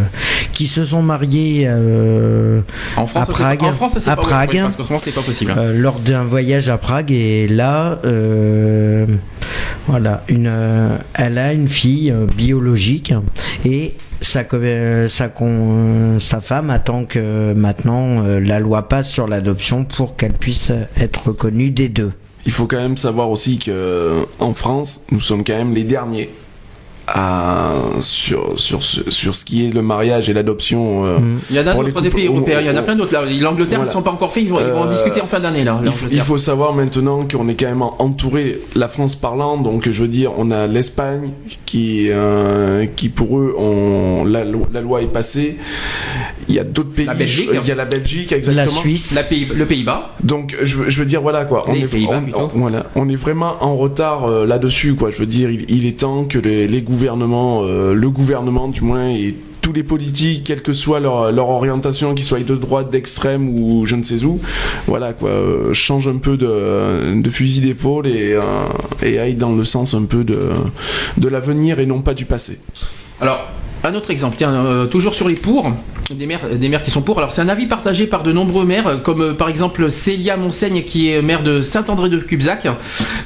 qui se sont mariées euh, En France, À Prague. en France, c'est À pas Prague. oui, parce qu'en France, c'est pas possible. euh, lors d'un voyage à Prague et là, euh, voilà, une, euh, elle a une fille euh, biologique et sa, sa, con- sa femme attend que maintenant euh, la loi passe sur l'adoption pour qu'elle puisse être reconnue des deux. Il faut quand même savoir aussi que en France, nous sommes quand même les derniers à sur sur ce- sur ce qui est le mariage et l'adoption. euh, Mm. Il y en a d'autres des pays européens, il y en a on- plein d'autres là. L'Angleterre, Voilà. ils sont pas encore faits, ils vont, ils vont en Euh, discuter en fin d'année là. Il faut, il faut savoir maintenant qu'on est quand même entouré, la France parlant, donc je veux dire, on a l'Espagne qui, euh, qui pour eux, la, lo- la loi est passée. Il y a d'autres pays, La Belgique. il y a la Belgique, La exactement. Suisse. La pays, le Pays-Bas. Donc je, veux- je veux dire voilà quoi, on Les est on- on- voilà, on est vraiment en retard euh, là-dessus quoi. Je veux dire, il, il est temps que les, les gouvernements, euh, le gouvernement du moins et tous les politiques, quelle que soit leur, orientation, qu'ils soient de droite, d'extrême ou je ne sais où, voilà quoi, euh, change un peu de, fusil d'épaule et, euh, aille dans le sens un peu de, de l'avenir et non pas du passé. Alors, un autre exemple, tiens, euh, toujours sur les pour, des maires, des maires qui sont pour. Alors, c'est un avis partagé par de nombreux maires, euh, comme euh, par exemple Célia Monseigne, qui est maire de Saint-André de Cubzac,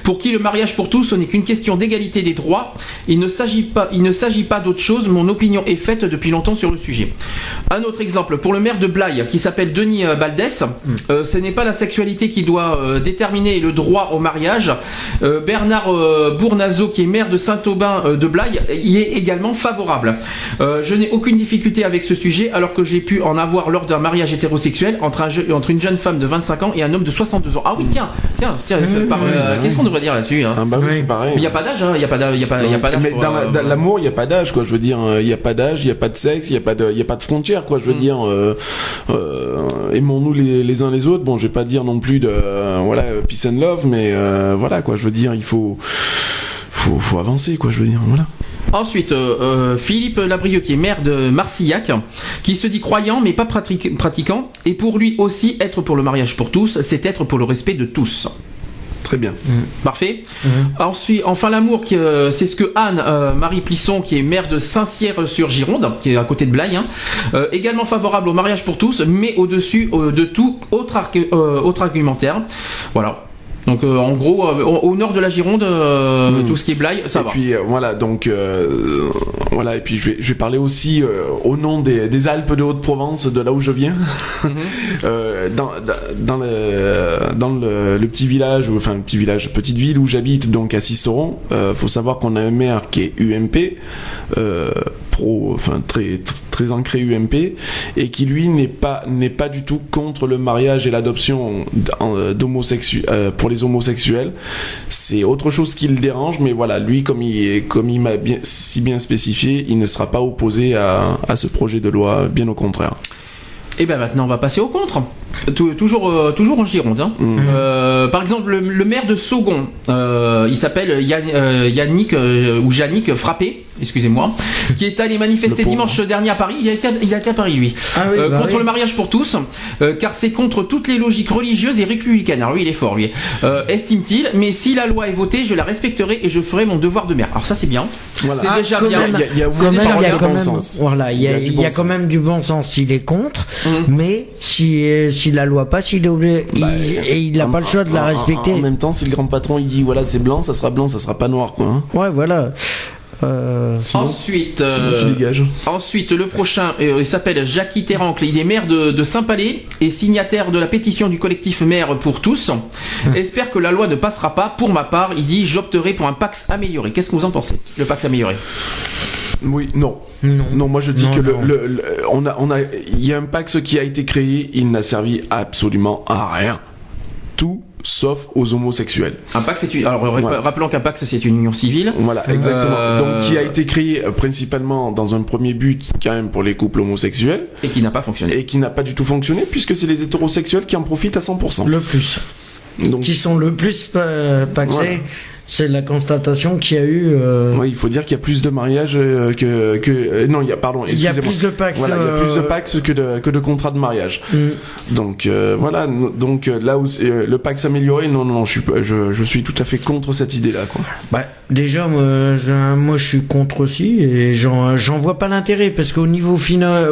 pour qui le mariage pour tous ce n'est qu'une question d'égalité des droits. Il ne s'agit pas, il ne s'agit pas d'autre chose. Mon opinion est faite depuis longtemps sur le sujet. Un autre exemple, pour le maire de Blaye, qui s'appelle Denis euh, Baldès, euh, ce n'est pas la sexualité qui doit euh, déterminer le droit au mariage. Euh, Bernard euh, Bournazo, qui est maire de Saint-Aubin euh, de Blaye, y est également favorable. Euh, je n'ai aucune difficulté avec ce sujet, alors que j'ai pu en avoir lors d'un mariage hétérosexuel entre, un je- entre une jeune femme de 25 ans et un homme de 62 ans. Ah oui, tiens, tiens, tiens, par- euh, qu'est-ce qu'on devrait dire là-dessus hein Ah bah oui, Oui. c'est pareil. Il n'y a pas d'âge, hein, il n'y a pas d'âge, il y a pas, il y a pas d'âge mais pour, dans euh, dans l'amour, il n'y a pas d'âge, quoi. Je veux dire, euh, il n'y a pas d'âge, il n'y a pas de sexe, il n'y a pas de, il y a pas de frontières, quoi. Je veux Mm. dire, euh, euh, aimons-nous les, les uns les autres. Bon, je vais pas dire non plus de, euh, voilà, peace and love, mais euh, voilà, quoi. Je veux dire, il faut, faut, faut avancer, quoi. Je veux dire, voilà. Ensuite, euh, euh, Philippe Labrieux, qui est maire de Marcillac, qui se dit croyant mais pas pratiquant, et pour lui aussi, être pour le mariage pour tous, c'est être pour le respect de tous. Très bien. Parfait. Ensuite, enfin l'amour, qui, euh, c'est ce que Anne euh, Marie Plisson, qui est maire de Saint-Cyr-sur-Gironde, qui est à côté de Blaye, hein, euh, également favorable au mariage pour tous, mais au-dessus euh, de tout euh, autre argumentaire. Voilà. Donc euh, en gros, euh, au, nord de la Gironde, euh, Mm. tout ce qui est Blaye, ça et va. puis euh, voilà, donc voilà, et puis je vais, je vais parler aussi au nom des, des Alpes de Haute-Provence, de là où je viens, Euh, dans, dans, le, dans le, le petit village, enfin le petit village, petite ville où j'habite, donc à Sisteron. Faut savoir qu'on a un maire qui est UMP, pro, enfin très tr- très ancré UMP, et qui lui n'est pas n'est pas du tout contre le mariage et l'adoption d'homosexuels pour les homosexuels. C'est autre chose qui le dérange, mais voilà, lui comme il comme il m'a bien, si bien spécifié, il ne sera pas opposé à, ce projet de loi, bien au contraire. Et ben maintenant on va passer au contre. Tou- Toujours, euh, toujours en Gironde. hein. Mhm. Euh, par exemple, le, le maire de Saugon, euh, il s'appelle Yann- euh, Yannick euh, ou Yannick Frappé, excusez-moi, qui est allé manifester dimanche dernier à Paris. Il a été, il a été à Paris lui. Ah oui, Euh, bah contre oui. le mariage pour tous, euh, car c'est contre toutes les logiques religieuses et républicaines. Alors lui, il est fort, lui. Euh, Estime-t-il, mais si la loi est votée, je la respecterai et je ferai mon devoir de maire. Alors ça, c'est bien. Voilà. C'est Ah, déjà bien. même. Il y a- Quand même, du bon sens. même du bon sens. Il est contre, Mhm. mais si, si la loi passe, il est obligé, il- et il n'a pas le choix de la en- respecter. En, même temps, si le grand patron il dit voilà c'est blanc, ça sera blanc, ça sera pas noir quoi. hein. Ouais, voilà. Euh, Sinon, Ensuite, sinon euh. Ensuite, le prochain, euh, il s'appelle Jackie Terrancle. Il est maire de, de Saint-Palais et signataire de la pétition du collectif Maire pour tous. Espère que la loi ne passera pas. Pour ma part, il dit j'opterai pour un Pax amélioré. Qu'est-ce que vous en pensez Le Pax amélioré? Oui, non. non. Non, moi je dis Non, que le, non. le- le- on a, on a, il y a un Pax qui a été créé, il n'a servi absolument à rien. Tout sauf aux homosexuels. Un Pax, c'est une. Alors, Voilà. rappelons qu'un Pax, c'est une union civile. Voilà, exactement. Euh, Donc qui a été créé euh, principalement dans un premier but quand même pour les couples homosexuels Et qui n'a pas fonctionné. et qui n'a pas du tout fonctionné puisque c'est les hétérosexuels qui en profitent à 100%. Le plus. Donc Qui sont le plus euh, paxés. Voilà. C'est la constatation qu'il y a eu. euh, ouais, il faut dire qu'il y a plus de mariages euh, que, que euh, non, il y a pardon, il y a plus de pax. Voilà, il y a plus de Pax que de, que de contrats de mariage. mm. Donc euh, voilà, donc là où euh, le Pax amélioré, non, non, je suis, je, je suis tout à fait contre cette idée-là, quoi. Bah, déjà, moi je, moi, je suis contre aussi et j'en, j'en vois pas l'intérêt parce qu'au niveau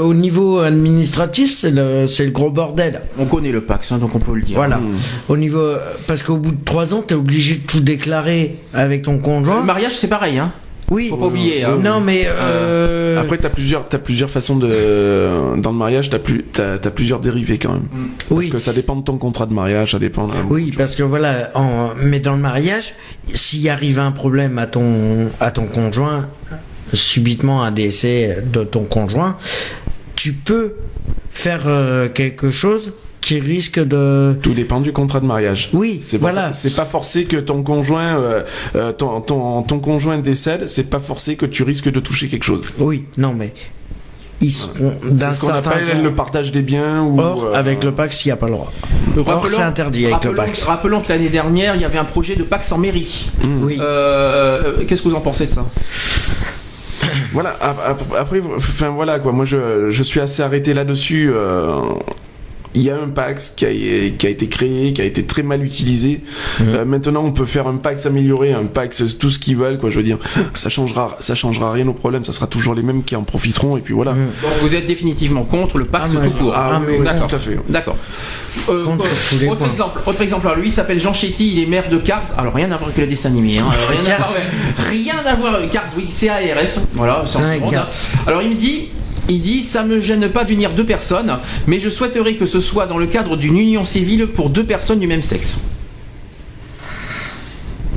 au niveau administratif, c'est le, c'est le gros bordel. On connaît le Pax, hein, donc on peut le dire. Voilà. Mm. Au niveau, parce qu'au bout de trois ans, t'es obligé de tout déclarer avec ton Le conjoint. mariage, c'est pareil. Hein. Oui. Faut pas oublier. hein. Non, mais euh, Après, t'as plusieurs, t'as plusieurs façons de, dans le mariage, t'as plus, t'as, t'as plusieurs dérivés quand même. Parce oui. que ça dépend de ton contrat de mariage, ça dépend. Oui, parce que voilà, en, mais dans le mariage, s'il arrive un problème à ton, à ton conjoint, subitement un décès de ton conjoint, tu peux faire euh, quelque chose qui risque de. Tout dépend du contrat de mariage. Oui, C'est voilà. c'est pas forcé que ton conjoint, euh, euh, ton, ton, ton conjoint décède. C'est pas forcé que tu risques de toucher quelque chose. Oui, non mais ils seront d'un ce qu'on certain appelle sens- le partage des biens ou. Or, euh, avec le Pax, il n'y a pas le droit. Or, Rappelons- c'est interdit avec le Pax. Rappelons que l'année dernière, il y avait un projet de Pax en mairie. Oui. Euh, Qu'est-ce que vous en pensez de ça? Voilà. ap- ap- Après, enfin voilà quoi. Moi, je, je suis assez arrêté là-dessus. euh, Il y a un Pax qui a, qui a été créé, qui a été très mal utilisé. Euh, maintenant, on peut faire un Pax amélioré, un Pax tout ce qu'ils veulent, quoi. Je veux dire, ça changera, ça changera rien au problème. Ça sera toujours les mêmes qui en profiteront. Et puis voilà. Donc vous êtes définitivement contre le Pax Ah, tout court. Ah, Ah, oui, mais oui, d'accord. tout à fait. D'accord. Euh, euh, autre exemple, autre exemple. Alors lui il s'appelle Jean Chetty, il est maire de Cars. Alors rien à voir avec le dessin animé. Hein. Rien, à voir, rien à voir avec Cars. Oui. Voilà. Ouais, monde, Cars. hein. Alors il me dit. Il dit ça me gêne pas d'unir deux personnes, mais je souhaiterais que ce soit dans le cadre d'une union civile pour deux personnes du même sexe.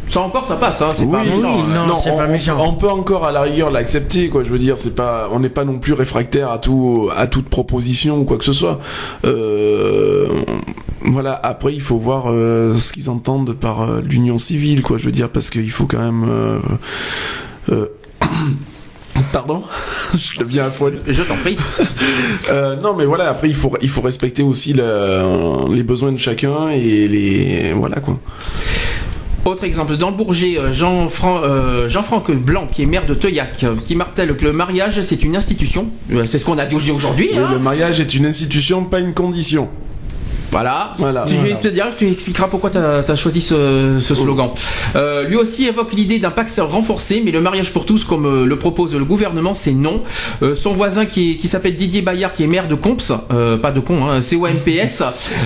Ça encore ça passe, hein, c'est pas méchant. oui, non. c'est on, pas on- méchant. on peut encore à la rigueur l'accepter, quoi. Je veux dire, c'est pas, on n'est pas non plus réfractaire à tout, à toute proposition ou quoi que ce soit. Euh, voilà. Après, il faut voir euh, ce qu'ils entendent par euh, l'union civile, quoi. Je veux dire, parce qu'il faut quand même. Pardon, je deviens à folle. Je t'en prie. Euh, non, mais voilà. Après, il faut, il faut respecter aussi le- les besoins de chacun et les, voilà quoi. Autre exemple, dans le Bourget, euh, euh, Jean-Franck Blanc, qui est maire de Teuillac, qui martèle que le mariage, c'est une institution. C'est ce qu'on a dit aujourd'hui. Hein. le mariage est une institution, pas une condition. Voilà. Voilà. Tu Voilà. te diras, tu expliqueras pourquoi tu as, choisi ce, ce slogan. Euh, lui aussi évoque l'idée d'un pacte renforcé, mais le mariage pour tous, comme euh, le propose le gouvernement, c'est non. Euh, son voisin qui, qui s'appelle Didier Bayard, qui est maire de Comps, euh, pas de con, hein, C-O-M-P-S,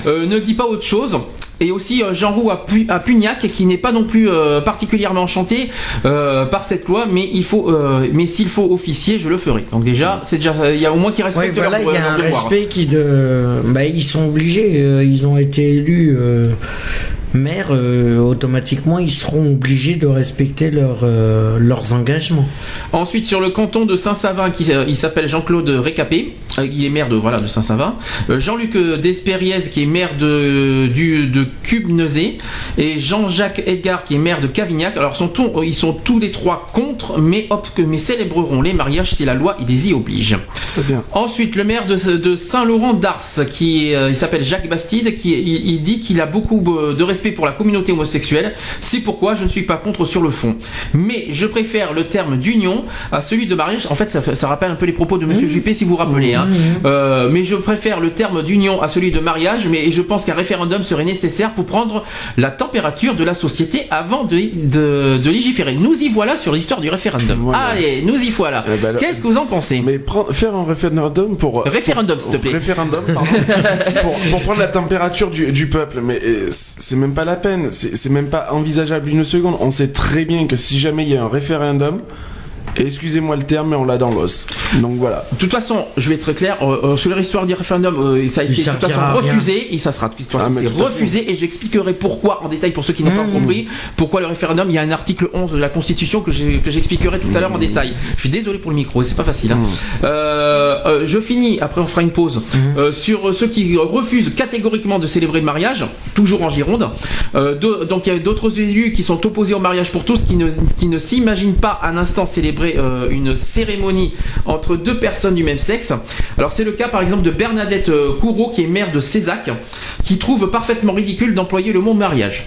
euh, ne dit pas autre chose. Et aussi euh, Jean Roux à, Pu- à Pugnac, qui n'est pas non plus euh, particulièrement enchanté euh, par cette loi, mais il faut, euh, mais s'il faut officier, je le ferai. Donc déjà, c'est déjà, il y a au moins qui respectent voilà, il leur, y a leur un devoir. respect qui de. Bah, ils sont obligés, ils ont été élus maires, euh, automatiquement ils seront obligés de respecter leurs euh, leurs engagements. Ensuite, sur le canton de Saint-Savin, qui euh, il s'appelle Jean-Claude Récapé, il est maire de voilà de Saint-Savin. Euh, Jean-Luc euh, Despériez, qui est maire de du de Cubnezé, et Jean-Jacques Edgar, qui est maire de Cavignac. Alors, sont tous- ils sont tous les trois contre, mais hop, que mais célébreront les mariages si la loi il les y oblige. Très bien. Ensuite, le maire de, de Saint-Laurent d'Ars, qui euh, il s'appelle Jacques Bastide, qui il, il dit qu'il a beaucoup de respect pour la communauté homosexuelle. C'est pourquoi je ne suis pas contre sur le fond. Mais je préfère le terme d'union à celui de mariage. En fait, ça, rappelle un peu les propos de Monsieur Juppé, si vous vous rappelez. hein. Euh, mais je préfère le terme d'union à celui de mariage. Mais je pense qu'un référendum serait nécessaire pour prendre la température de la société avant de, de, de légiférer. Nous y voilà sur l'histoire du référendum. Voilà. Allez, nous y voilà. Eh ben, Qu'est-ce que vous en pensez Mais prendre- faire un référendum pour. Référendum, s'il te plaît. Référendum, pardon. pour, pour prendre la température du, du peuple. Mais euh, c'est même pas la peine. C'est même pas envisageable une seconde. On sait très bien que si jamais il y a un référendum, excusez-moi le terme, mais on l'a dans l'os. Donc voilà. De toute façon, je vais être très clair, euh, euh, sur l'histoire du référendum, euh, ça a été de toute façon refusé, et ça sera de toute façon Ah, tout refusé, et j'expliquerai pourquoi en détail pour ceux qui n'ont Mmh. pas compris, pourquoi le référendum, il y a un article 11 de la Constitution que j'expliquerai tout à l'heure en détail. Je suis désolé pour le micro, c'est pas facile. hein. Mmh. Euh, euh, je finis, après on fera une pause, Mmh. euh, sur ceux qui refusent catégoriquement de célébrer le mariage, toujours en Gironde. Euh, de- donc il y a d'autres élus qui sont opposés au mariage pour tous, qui ne, qui ne s'imaginent pas un instant célébrer euh, une cérémonie entre deux personnes du même sexe. Alors c'est le cas par exemple de Bernadette euh, Courreau qui est maire de Cézac, qui trouve parfaitement ridicule d'employer le mot mariage.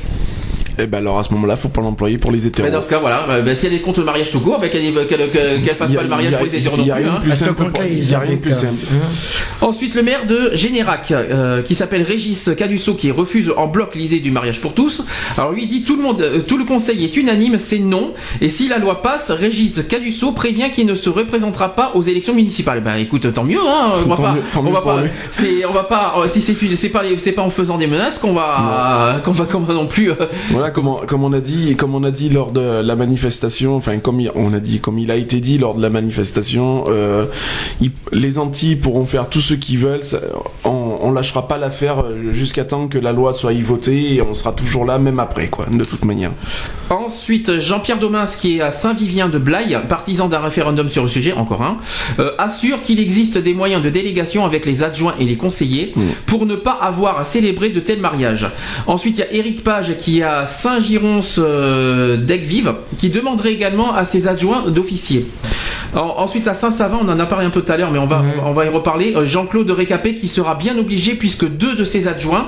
Et ben alors à ce moment-là, faut pas l'employer pour les hétéros. Mais dans ce cas voilà, bah, si elle est contre le mariage tout court, qu'elle qu'elle fasse pas le mariage a- pour les hétéros Il a rien hein. plus simple. Il y a rien de plus avocats, simple. hein. Ensuite, le maire de Générac, euh, qui s'appelle Régis Cadusso, qui refuse en bloc l'idée du mariage pour tous. Alors lui il dit tout le monde, euh, tout le conseil est unanime, c'est non. Et si la loi passe, Régis Cadusso prévient qu'il ne se représentera pas aux élections municipales. Bah écoute, tant mieux, hein. On va Tant pas, mieux- tant on mieux va pour pas, c'est, on va pas, euh, si c'est pas, les- c'est pas en faisant des menaces qu'on va, qu'on va, qu'on va non plus. euh, Voilà, voilà, comme on, comme on a dit, comme on a dit lors de la manifestation, enfin comme il- on a dit, comme il a été dit lors de la manifestation, euh, ils- les Antilles pourront faire tout ce qu'ils veulent. on, on lâchera pas l'affaire euh, jusqu'à temps que la loi soit y votée et on sera toujours là même après, quoi, de toute manière. Ensuite, Jean-Pierre Domins, qui est à Saint-Vivien de Blaye, partisan d'un référendum sur le sujet, encore un, euh, assure qu'il existe des moyens de délégation avec les adjoints et les conseillers pour ne pas avoir à célébrer de tels mariages. Ensuite, il y a Éric Page qui est à Saint-Gironce euh, d'Aigues-Vives, qui demanderait également à ses adjoints d'officier. En- Ensuite, à Saint-Savin, on en a parlé un peu tout à l'heure, mais on va, on va y reparler. Euh, Jean-Claude Récapé qui sera bien obligé puisque deux de ses adjoints,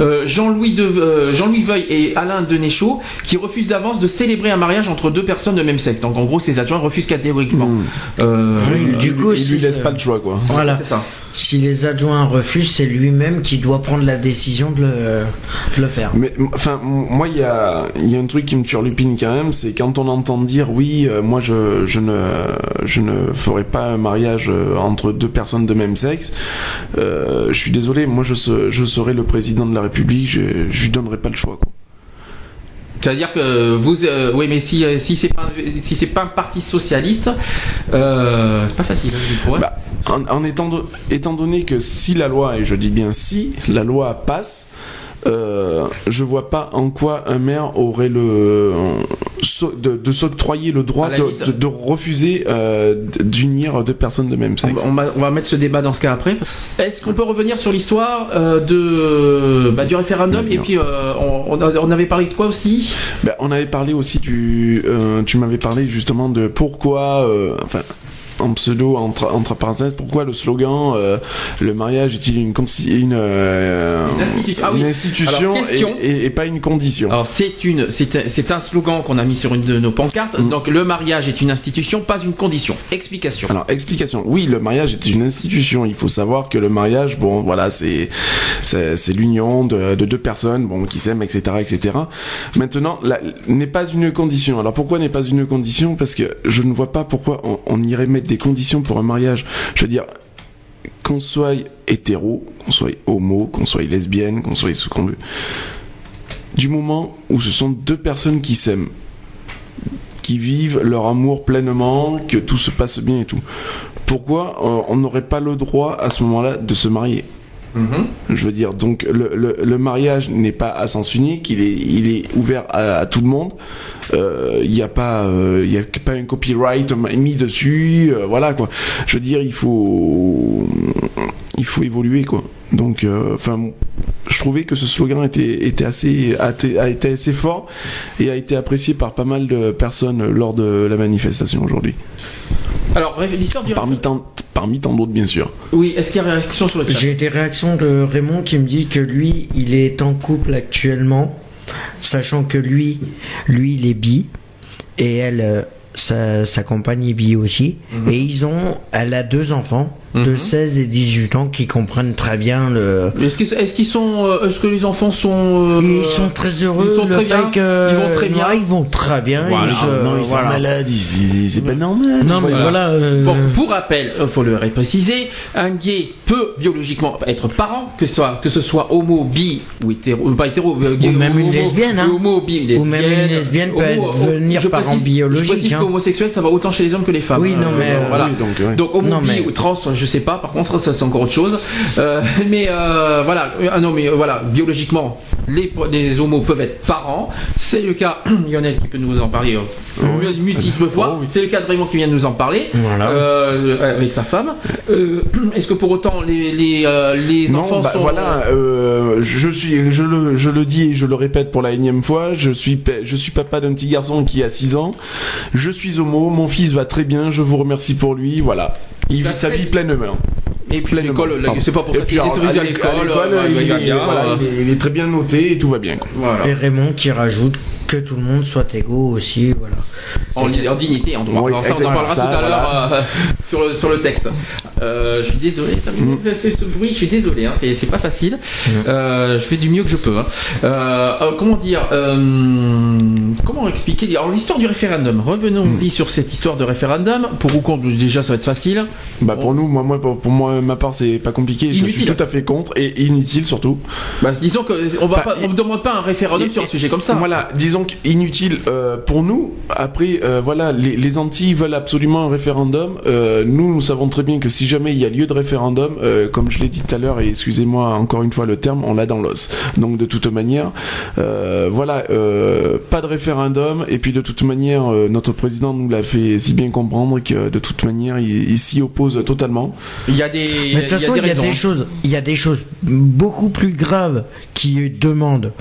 euh, Jean-Louis de, euh, Jean-Louis Veuil et Alain Denéchaud, qui refusent d'avance de célébrer un mariage entre deux personnes de même sexe. Donc en gros, ses adjoints refusent catégoriquement. Euh, Oui, du coup, il si lui laisse ça- pas le choix, quoi. Voilà. c'est ça. Si les adjoints refusent, c'est lui-même qui doit prendre la décision de le, de le faire. Mais enfin, moi, il y a, y a un truc qui me turlupine quand même, c'est quand on entend dire oui, euh, moi, je, je ne, je ne ferai pas un mariage euh, entre deux personnes de même sexe. Euh, je suis désolé, moi, je, je serai le président de la République, je, je lui donnerai pas le choix. Quoi. C'est-à-dire que vous, euh, oui, mais si euh, si c'est pas si c'est pas un parti socialiste, euh, c'est pas facile. hein, hein. Bah, en, en étant, étant donné que si la loi, et je dis bien si, la loi passe, euh, je vois pas en quoi un maire aurait le de, de s'octroyer le droit de, limite. de- de refuser euh, d'unir deux personnes de même sexe. on va- on va mettre ce débat dans ce cas après. Est-ce qu'on peut revenir sur l'histoire euh, de bah, du référendum Bien. et puis euh, on, avait parlé de quoi aussi? Ben, on avait parlé aussi du. euh, tu m'avais parlé justement de pourquoi. euh, enfin. En pseudo, entre, entre parenthèses, pourquoi le slogan euh, le mariage est-il une, consi- une, euh, Une institution. Ah oui. une institution Alors, question. et, et- et pas une condition Alors c'est une c'est un- slogan qu'on a mis sur une de nos pancartes. Mm. Donc le mariage est une institution, pas une condition. Explication. Alors, explication. Oui, le mariage est une institution. Il faut savoir que le mariage, bon, voilà, c'est c'est l'union de, de deux personnes, bon, qui s'aiment, etc., etc. Maintenant, n'est pas une condition. Alors, pourquoi n'est pas une condition? Parce que je ne vois pas pourquoi on, on irait mettre des conditions pour un mariage. Je veux dire, qu'on soit hétéro, qu'on soit homo, qu'on soit lesbienne, qu'on soit ce qu'on. Du moment où ce sont deux personnes qui s'aiment, qui vivent leur amour pleinement, que tout se passe bien et tout. Pourquoi euh, on n'aurait pas le droit à ce moment-là de se marier? Mhm. Je veux dire, donc le, le, le mariage n'est pas à sens unique, il est, il est ouvert à, à tout le monde. Euh, Il n'y a pas, euh, il a pas un copyright mis dessus, euh, voilà quoi. Je veux dire, il faut, il faut évoluer quoi. Donc, enfin, je trouvais que ce slogan était, était assez, a été, a été assez fort et a été apprécié par pas mal de personnes lors de la manifestation aujourd'hui. Alors l'histoire du Parmi tant, parmi tant d'autres bien sûr. Oui, est-ce qu'il y a réaction sur le chat? J'ai des réactions de Raymond qui me dit que lui, il est en couple actuellement, sachant que lui, lui, il est bi, et elle, euh, sa, sa compagne est bi aussi, et ils ont, elle a deux enfants de Mhm. 16 et 18 ans qui comprennent très bien le. Est-ce qu'ils est-ce qu'ils sont euh, est-ce que les enfants sont euh, Ils sont très heureux. ils sont très bien, que- ils vont très bien. Ouais, ils vont très bien. Voilà. ils Ah, non, ils sont voilà. malades, ils- ils- c'est pas normal. Non, mais Voilà. voilà. euh, Bon, pour rappel, il faut le préciser, un gay peut biologiquement être parent, que ce soit, que ce soit homo, bi ou hétéro, euh, pas hétéro, euh, gay, Ou même une homo- lesbienne, hein. Homo, bi, lesbienne. Ou même une lesbienne peut homo- être- devenir je parent précise- biologique, Je précise hein. qu'homosexuel, ça va autant chez les hommes que les femmes. Oui, hein, non, euh, mais, euh, voilà. oui, donc, ouais. Donc homo, Non, bi mais- ou trans, je sais pas. Par contre, ça c'est encore autre chose. Euh, mais euh, voilà, ah non, mais euh, voilà, biologiquement, les, les homos peuvent être parents. C'est le cas. Lionel qui peut nous en parler multiples fois. Oh, oui. C'est le cas de Raymond qui vient de nous en parler. Voilà. Euh, avec sa femme. Est-ce que pour autant les les, les Non, enfants bah, sont voilà, je suis, je le, je le dis et je le répète pour la énième fois, je suis, je suis papa d'un petit garçon qui a 6 ans, je suis homo, mon fils va très bien, je vous remercie pour lui, voilà. Il vit sa vie pleinement. et puis Pleinement. l'école, c'est pas pour Et ça qu'il est alors, service à l'éc- l'école. euh, il, il est- voilà, euh, il est- il est très bien noté et tout va bien. quoi. voilà. Et Raymond qui rajoute que tout le monde soit égaux aussi, voilà. En, en dignité en droit. Oui, Alors ça, on en parlera exactement, tout à ça, l'heure euh, sur, le, sur le texte. Euh, je suis désolé, ça me- Mm. c'est ce bruit, je suis désolé, hein, c'est c'est pas facile. Euh, je fais du mieux que je peux. hein. Euh, euh, comment dire euh, Comment expliquer Alors l'histoire du référendum. Revenons-y sur cette histoire de référendum. Pour ou contre, déjà, ça va être facile. Bah pour nous, moi, moi, pour pour moi, ma part, c'est pas compliqué. Je suis Inutile. tout à fait contre et inutile surtout. Bah, disons que on va Enfin, pas, on ne demande pas un référendum Et- sur un sujet comme ça. Voilà, disons qu'inutile euh, pour nous. Après, euh, voilà, les, les Antilles veulent absolument un référendum. Euh, nous, nous savons très bien que si jamais il y a lieu de référendum, euh, comme je l'ai dit tout à l'heure, et excusez-moi encore une fois le terme, on l'a dans l'os. Donc de toute manière, euh, voilà, euh, pas de référendum. Et puis de toute manière, euh, notre président nous l'a fait si bien comprendre que de toute manière, il, il s'y oppose totalement. Il y a des, Mais de toute façon, il y a raisons, des choses, il y a des choses beaucoup plus graves qui demandent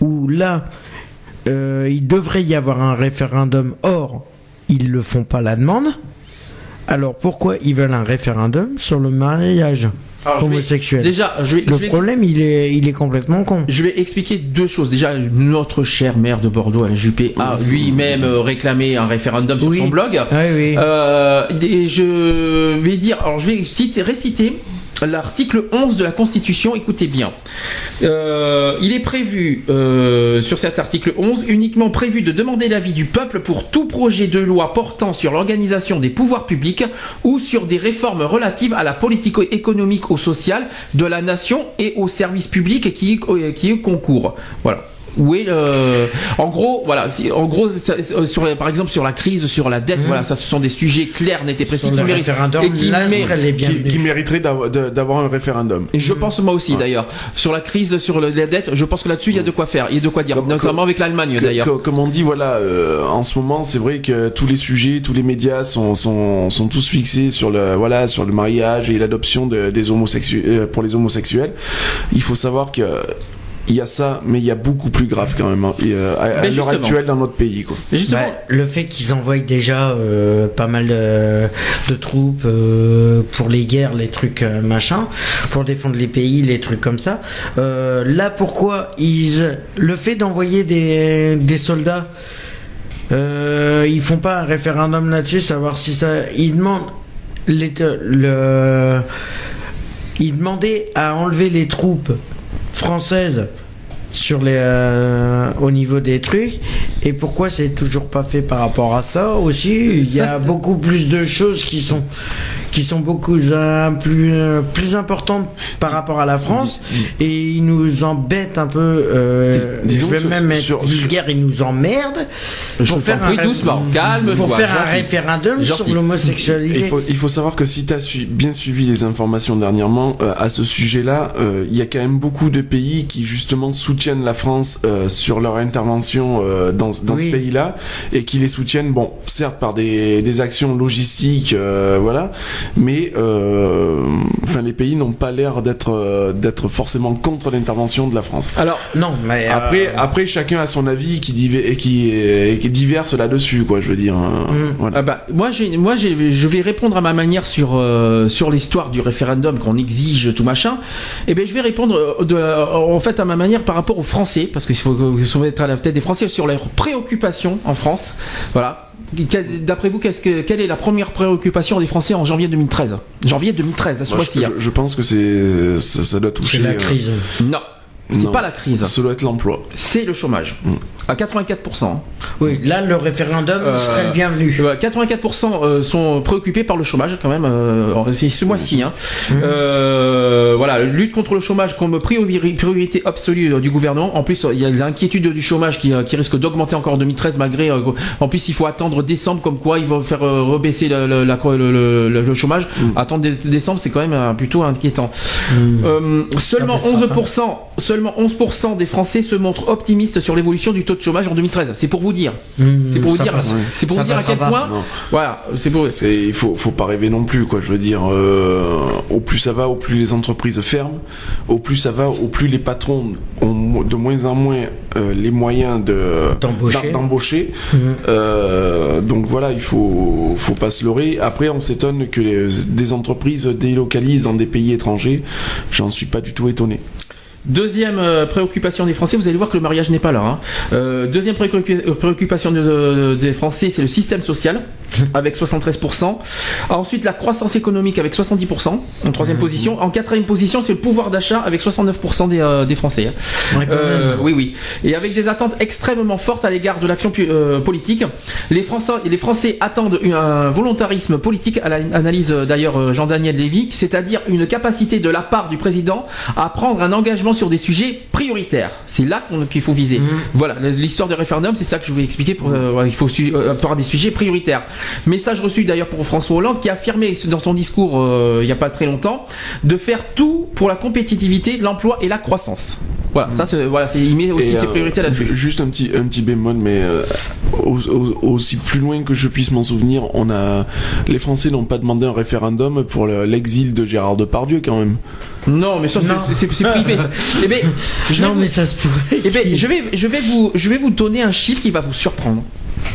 où là, euh, il devrait y avoir un référendum. Or, ils le font pas la demande. Alors pourquoi ils veulent un référendum sur le mariage Alors, je vais- homosexuel Déjà, je vais, Le je vais- problème, il est, il est complètement con. Je vais expliquer deux choses. Déjà, notre cher maire de Bordeaux, Alain Juppé, a lui-même euh, réclamé un référendum sur son blog. Ah oui. Euh, et je vais dire, alors je vais citer, réciter l'article 11 de la Constitution. Écoutez bien. Euh, il est prévu euh, sur cet article 11 uniquement prévu de demander l'avis du peuple pour tout projet de loi portant sur l'organisation des pouvoirs publics ou sur des réformes relatives à la politique économique ou sociale de la nation et aux services publics qui, y- qui y concourent. Voilà. Où est le... En gros, voilà, si- en gros, ça- euh, sur, les- par exemple sur la crise, sur la dette, voilà, ça, ce sont des sujets clairs, nets et précis qui et qui là, mériterait d'avoir un référendum. et je pense moi aussi d'ailleurs sur la crise, sur le- la dette, je pense que là-dessus il y a de quoi faire, il y a de quoi dire, Comme- notamment comme- avec l'Allemagne d'ailleurs. comme on dit, voilà, euh, en ce moment, c'est vrai que tous les sujets, tous les médias sont, sont, sont tous fixés sur le, voilà, sur le mariage et l'adoption de- des homosexuels, euh, pour les homosexuels. Il faut savoir que il y a ça, mais il y a beaucoup plus grave quand même hein, et, euh, à, l'heure actuelle dans notre pays. Quoi. Justement, Bah, le fait qu'ils envoient déjà euh, pas mal de, de troupes euh, pour les guerres, les trucs euh, machin, pour défendre les pays, les trucs comme ça. Euh, là, pourquoi ils, le fait d'envoyer des, des soldats, euh, ils font pas un référendum là-dessus, savoir si ça. Ils demandent le, ils demandaient à enlever les troupes françaises sur les euh, au niveau des trucs. Et pourquoi c'est toujours pas fait par rapport à ça aussi? Il y a beaucoup plus de choses qui sont qui sont beaucoup euh, plus euh, plus importantes par rapport à la France et ils nous embêtent un peu euh, Dis- disons je vais sur- même être sur- vulgaire ils nous emmerdent je pour faire prie un doucement, calme-toi. pour faire un référendum Gentil. sur l'homosexualité Il faut, il faut savoir que si tu as bien suivi les informations dernièrement euh, à ce sujet-là, euh, il y a quand même beaucoup de pays qui justement soutiennent la France euh, sur leur intervention euh, dans, dans Oui. ce pays-là et qui les soutiennent, bon, certes par des, des actions logistiques, euh, voilà, mais euh, enfin les pays n'ont pas l'air d'être euh, d'être forcément contre l'intervention de la France. Alors, non mais euh, Après, après chacun a son avis qui, div- et qui, qui diverse là-dessus, quoi. Je veux dire. hein. Mm. Voilà. Ah bah, moi, moi je vais répondre à ma manière sur, euh, sur l'histoire du référendum qu'on exige, tout machin. Et ben, je vais répondre de, en fait à ma manière par rapport aux Français, parce qu'il faut, faut être à la tête des Français sur leurs préoccupations en France. Voilà. D'après vous, que, quelle est la première préoccupation des Français en janvier 2013 Janvier 2013, à ce mois-ci. hein. je- je pense que c'est ça, ça doit toucher. c'est la euh, crise Non, c'est pas la crise, Ça doit être l'emploi. c'est le chômage. À 84%. oui là le référendum Euh, serait le bienvenu Ouais, 84% euh, sont préoccupés par le chômage quand même. euh, c'est ce mois-ci. Hein. Euh, voilà, lutte contre le chômage comme priori- priorité absolue du gouvernement. En plus, il y a l'inquiétude du chômage qui, qui risque d'augmenter encore en 2013 malgré. en plus, il faut attendre décembre comme quoi ils vont faire rebaisser le, le- la- le- le- le- le chômage. Attendre dé- décembre, c'est quand même plutôt inquiétant. Euh, seulement Ça baissera 11%, seulement 11% des Français se montrent optimistes sur l'évolution du taux de chômage en 2013. C'est pour vous dire. C'est pour vous dire. C'est pour ça vous dire à quel pas. point. Non. Voilà, c'est pour. Il faut, faut pas rêver non plus, quoi. Je veux dire, euh, au plus ça va, au plus les entreprises ferment, au plus ça va, au plus les patrons ont de moins en moins euh, les moyens de D'embaucher. d'em- d'embaucher. Mhm. Euh, donc voilà, il faut, faut pas se leurrer. Après, on s'étonne que les, des entreprises délocalisent dans des pays étrangers. J'en suis pas du tout étonné. Deuxième euh, préoccupation des Français, vous allez voir que le mariage n'est pas là. hein. Euh, deuxième euh, préoccupation de- de- des Français, c'est le système social, avec 73%. Ensuite, la croissance économique, avec 70%, en troisième position. En quatrième position, c'est le pouvoir d'achat, avec 69% des, euh, des Français. hein. Ouais, Euh, oui, oui. Et avec des attentes extrêmement fortes à l'égard de l'action politique. Les Français, les Français attendent un volontarisme politique, à l'analyse d'ailleurs Jean-Daniel Lévy, c'est-à-dire une capacité de la part du président à prendre un engagement sur des sujets prioritaires. C'est là qu'il faut viser. Voilà, l'histoire du référendum, c'est ça que je voulais expliquer. Pour, euh, il faut euh, par des sujets prioritaires. Message reçu d'ailleurs pour François Hollande qui a affirmé dans son discours euh, il n'y a pas très longtemps de faire tout pour la compétitivité, l'emploi et la croissance. Voilà, ça, c'est- voilà, c'est- il met aussi Et, ses priorités là-dessus. Juste un petit, un petit bémol, mais au- au- aussi plus loin que je puisse m'en souvenir, on a les Français n'ont pas demandé un référendum pour le- l'exil de Gérard Depardieu quand même. Non, mais ça, c'est- privé. eh ben, je Non, vous- mais ça se pourrait. eh ben, je vais, je vais vous, je vais vous donner un chiffre qui va vous surprendre.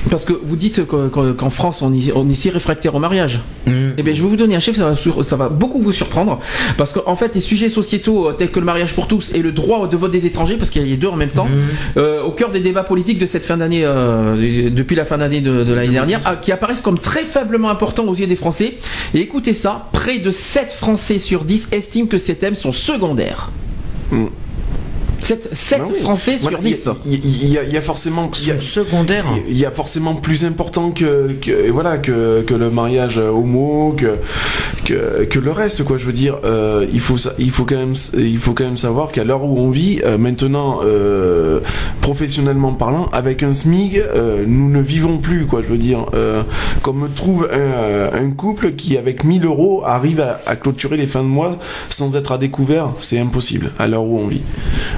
Parce que vous dites que- que- qu'en France, on est, si réfractaire au mariage. Mm. Eh bien, je vais vous donner un chiffre, ça va, sur- ça va beaucoup vous surprendre. Parce qu'en fait, les sujets sociétaux euh, tels que le mariage pour tous et le droit de vote des étrangers, parce qu'il y a les deux en même temps, euh, au cœur des débats politiques de cette fin d'année, euh, depuis la fin d'année de, de l'année dernière, ah, qui apparaissent comme très faiblement importants aux yeux des Français. Et écoutez ça, près de 7 Français sur 10 estiment que ces thèmes sont secondaires. Mm. 7, Bah oui. Français sur Voilà, il y a- 10. Il y, a- y y forcément. y a- secondaire. Il y a forcément plus important que, que voilà que, que le mariage homo que, que que le reste quoi je veux dire euh, il faut sa- il faut quand même il faut quand même savoir qu'à l'heure où on vit euh, maintenant euh, professionnellement parlant avec un SMIG euh, nous ne vivons plus quoi je veux dire euh, qu'on me trouve un, un couple qui avec 1000 euros arrive à, à clôturer les fins de mois sans être à découvert c'est impossible à l'heure où on vit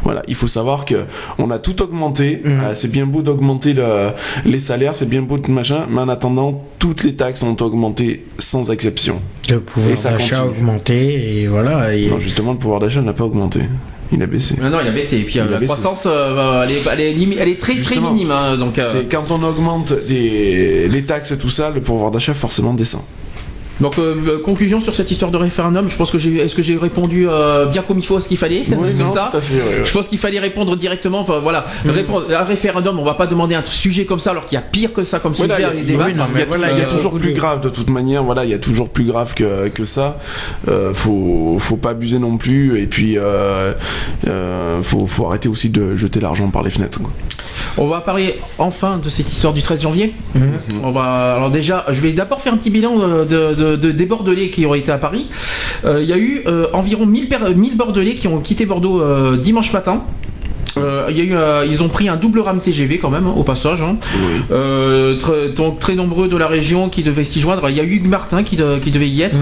voilà il faut savoir que on a tout augmenté Euh, c'est bien beau d'augmenter le- les salaires c'est bien beau de machin mais en attendant toutes les taxes ont augmenté sans exception Le pouvoir d'achat a augmenté et voilà. Et... non justement le pouvoir d'achat n'a pas augmenté il a baissé Non, non, il a baissé. Et puis euh, Il a la baissé. croissance, euh, elle, est, elle, est limi- elle est très très minime. hein, donc, euh, c'est quand on augmente les, les taxes tout ça le pouvoir d'achat forcément descend donc euh, euh, conclusion sur cette histoire de référendum. Je pense que j'ai, est-ce que j'ai répondu euh, bien comme il faut à ce qu'il fallait? C'est non, ça? tout à fait. Je pense qu'il fallait répondre directement. Enfin voilà, répondre un référendum. On va pas demander un sujet comme ça alors qu'il y a pire que ça comme Voilà, sujet il y à les il y a- débattre. il y a, mais voilà, il y a toujours plus grave de toute manière. Voilà, il y a toujours plus grave que, que ça. Euh, faut faut pas abuser non plus. Et puis euh, euh, faut faut arrêter aussi de jeter l'argent par les fenêtres. quoi. On va parler enfin de cette histoire du 13 janvier. On va alors déjà, je vais d'abord faire un petit bilan euh, de, de- de- des Bordelais qui ont été à Paris. Euh, Il y a eu euh, environ 1000, per- 1000 Bordelais qui ont quitté Bordeaux euh, dimanche matin. Euh, il y a eu, euh, ils ont pris un double ram TGV quand même hein, au passage. hein. Euh, très, donc très nombreux de la région qui devaient s'y joindre. Il y a Hugues Martin qui, de- qui devait y être,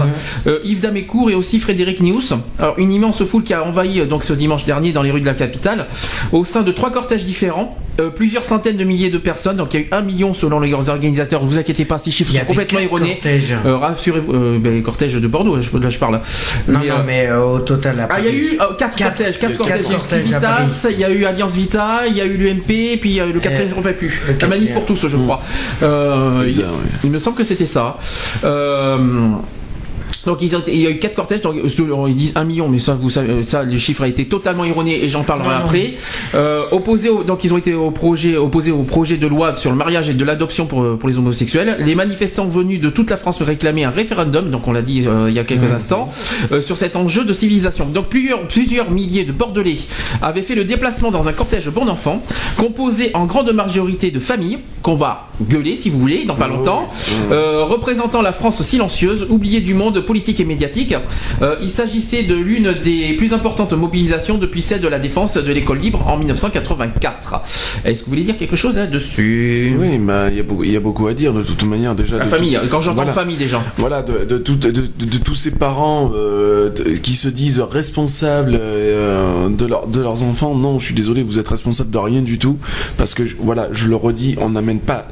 Euh, Yves Damécourt et aussi Frédéric Nious. Alors une immense foule qui a envahi euh, donc ce dimanche dernier dans les rues de la capitale, au sein de trois cortèges différents, euh, plusieurs centaines de milliers de personnes. Donc il y a eu un million selon les organisateurs. Vous inquiétez pas, ces chiffres sont avait complètement erronés. cortèges. Euh, Rassurez-vous, euh, ben, cortège de Bordeaux, là, je, là, je parle. non, Mais, non, euh, mais euh, au total. à ah, il y a eu euh, quatre, Quatre- cortèges, quatre cortèges. quatre Il y a eu cortèges Civitas, il y a eu Alliance Vita, il y a eu l'UMP, puis il y a eu le quatrième, je ne rappelle plus. La manif pour tous, je crois. Euh, il, ouais. il me semble que c'était ça. Euh, donc ils ont il y a eu quatre cortèges, donc euh, ils disent un million, mais ça, vous savez, ça, le chiffre a été totalement erroné et j'en parlerai Non, après. Euh, opposés au- donc ils ont été au projet, opposés au projet de loi sur le mariage et de l'adoption pour, pour les homosexuels. Les manifestants venus de toute la France réclamaient un référendum, donc on l'a dit euh, il y a quelques instants, euh, sur cet enjeu de civilisation. Donc plusieurs, plusieurs milliers de Bordelais avaient fait le déplacement dans un cortège bon enfant, composé en grande majorité de familles, qu'on va gueuler si vous voulez, dans pas longtemps, euh, représentant la France silencieuse, oubliée du monde politique et médiatique. Euh, il s'agissait de l'une des plus importantes mobilisations depuis celle de la défense de l'école libre en 1984. Est-ce que vous voulez dire quelque chose là-dessus Oui, mais il y a beaucoup il y a beaucoup à dire de toute manière déjà. La famille, tout- quand j'entends Voilà. famille des gens. Voilà, de, de, tout- de, tous ces parents euh, qui se disent responsables euh, de, leur, de leurs enfants. Non, je suis désolé, vous êtes responsable de rien du tout. Parce que, voilà, je le redis, on n'amène pas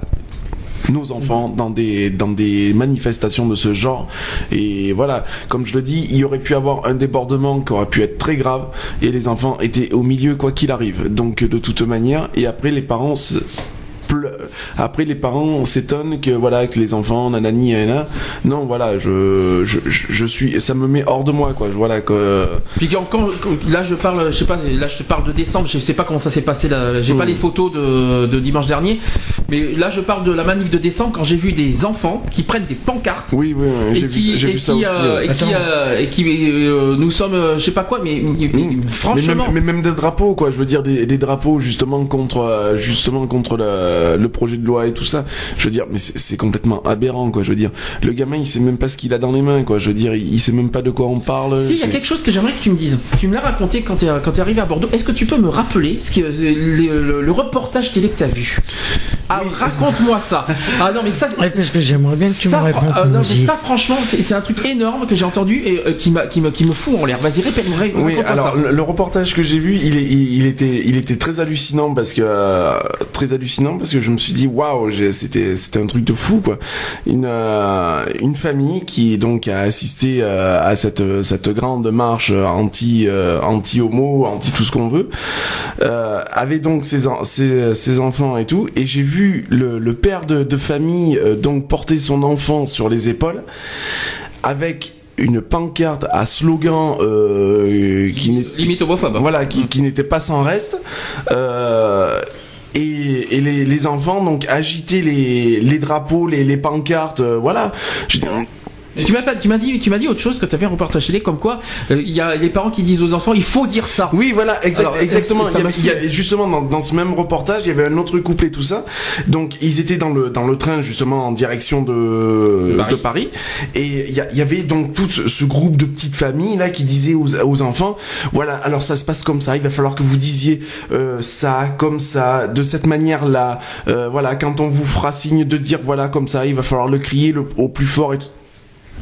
nos enfants dans des dans des manifestations de ce genre. Et voilà comme je le dis il y aurait pu avoir un débordement qui aurait pu être très grave et les enfants étaient au milieu quoi qu'il arrive. Donc de toute manière et après les parents après les parents s'étonnent que voilà que les enfants nanani nanana. non voilà je, je je suis ça me met hors de moi quoi voilà que Puis quand, quand- quand- là je parle, je sais pas, là je te parle de décembre, je sais pas comment ça s'est passé, là, j'ai pas Mm. les photos de, de dimanche dernier, mais là je parle de la manif de décembre quand j'ai vu des enfants qui prennent des pancartes. oui oui, j'ai vu ça qui, aussi euh, et qui, euh, et qui, euh, nous sommes, euh, je sais pas quoi, mais, mais- mais Mm. franchement, mais même, mais même des drapeaux quoi je veux dire des, des drapeaux justement contre justement contre le, le projet de loi et tout ça je veux dire mais c'est complètement aberrant quoi je veux dire le gamin il sait même pas ce qu'il a dans les mains quoi je veux dire il, il sait même pas de quoi on parle Si, il y a quelque chose que j'aimerais que tu me dises. Tu me l'as raconté quand tu es, quand es arrivé à Bordeaux. Est-ce que tu peux me rappeler ce qui, euh, le, le- le reportage télé que tu as vu? Ah, raconte-moi ça. Ah non, mais ça. Ouais, parce que j'aimerais bien que tu me répondes. euh, non, mais ça, franchement, c'est c'est un truc énorme que j'ai entendu et euh, qui, qui, me, qui me fout en l'air. Vas-y, répète-moi. Oui, raconte-moi alors ça. le, le reportage que j'ai vu, il, est, il, il était, il était très hallucinant parce que euh, très hallucinant parce que je me suis dit waouh, c'était, c'était un truc de fou quoi. Une, euh, une famille qui donc a assisté euh, à cette, cette grande marche anti, euh, anti homo, anti tout ce qu'on veut, avait donc ses, ses, ses enfants et tout, et j'ai vu le, le père de, de famille donc porter son enfant sur les épaules avec une pancarte à slogan euh, qui Limite homophobe. voilà qui, qui n'était pas sans reste euh, et, les, enfants donc agitaient les, drapeaux les, pancartes euh, voilà Tu m'as pas, tu m'as dit, tu m'as dit autre chose que tu as fait un reportage télé comme quoi euh, il y a les parents qui disent aux enfants il faut dire ça. Oui, voilà, exact, Alors, exactement. ça Il y, avait, il y fait- avait- justement dans, dans ce même reportage, il y avait un autre couple et tout ça. Donc ils étaient dans le dans le train justement en direction de Paris. de Paris, et il y, y avait donc tout ce, ce groupe de petites familles là qui disaient aux, aux enfants, voilà, alors ça se passe comme ça. Il va falloir que vous disiez euh, ça comme ça, de cette manière là. voilà, quand on vous fera signe de dire voilà comme ça, il va falloir le crier le- au plus fort et tout.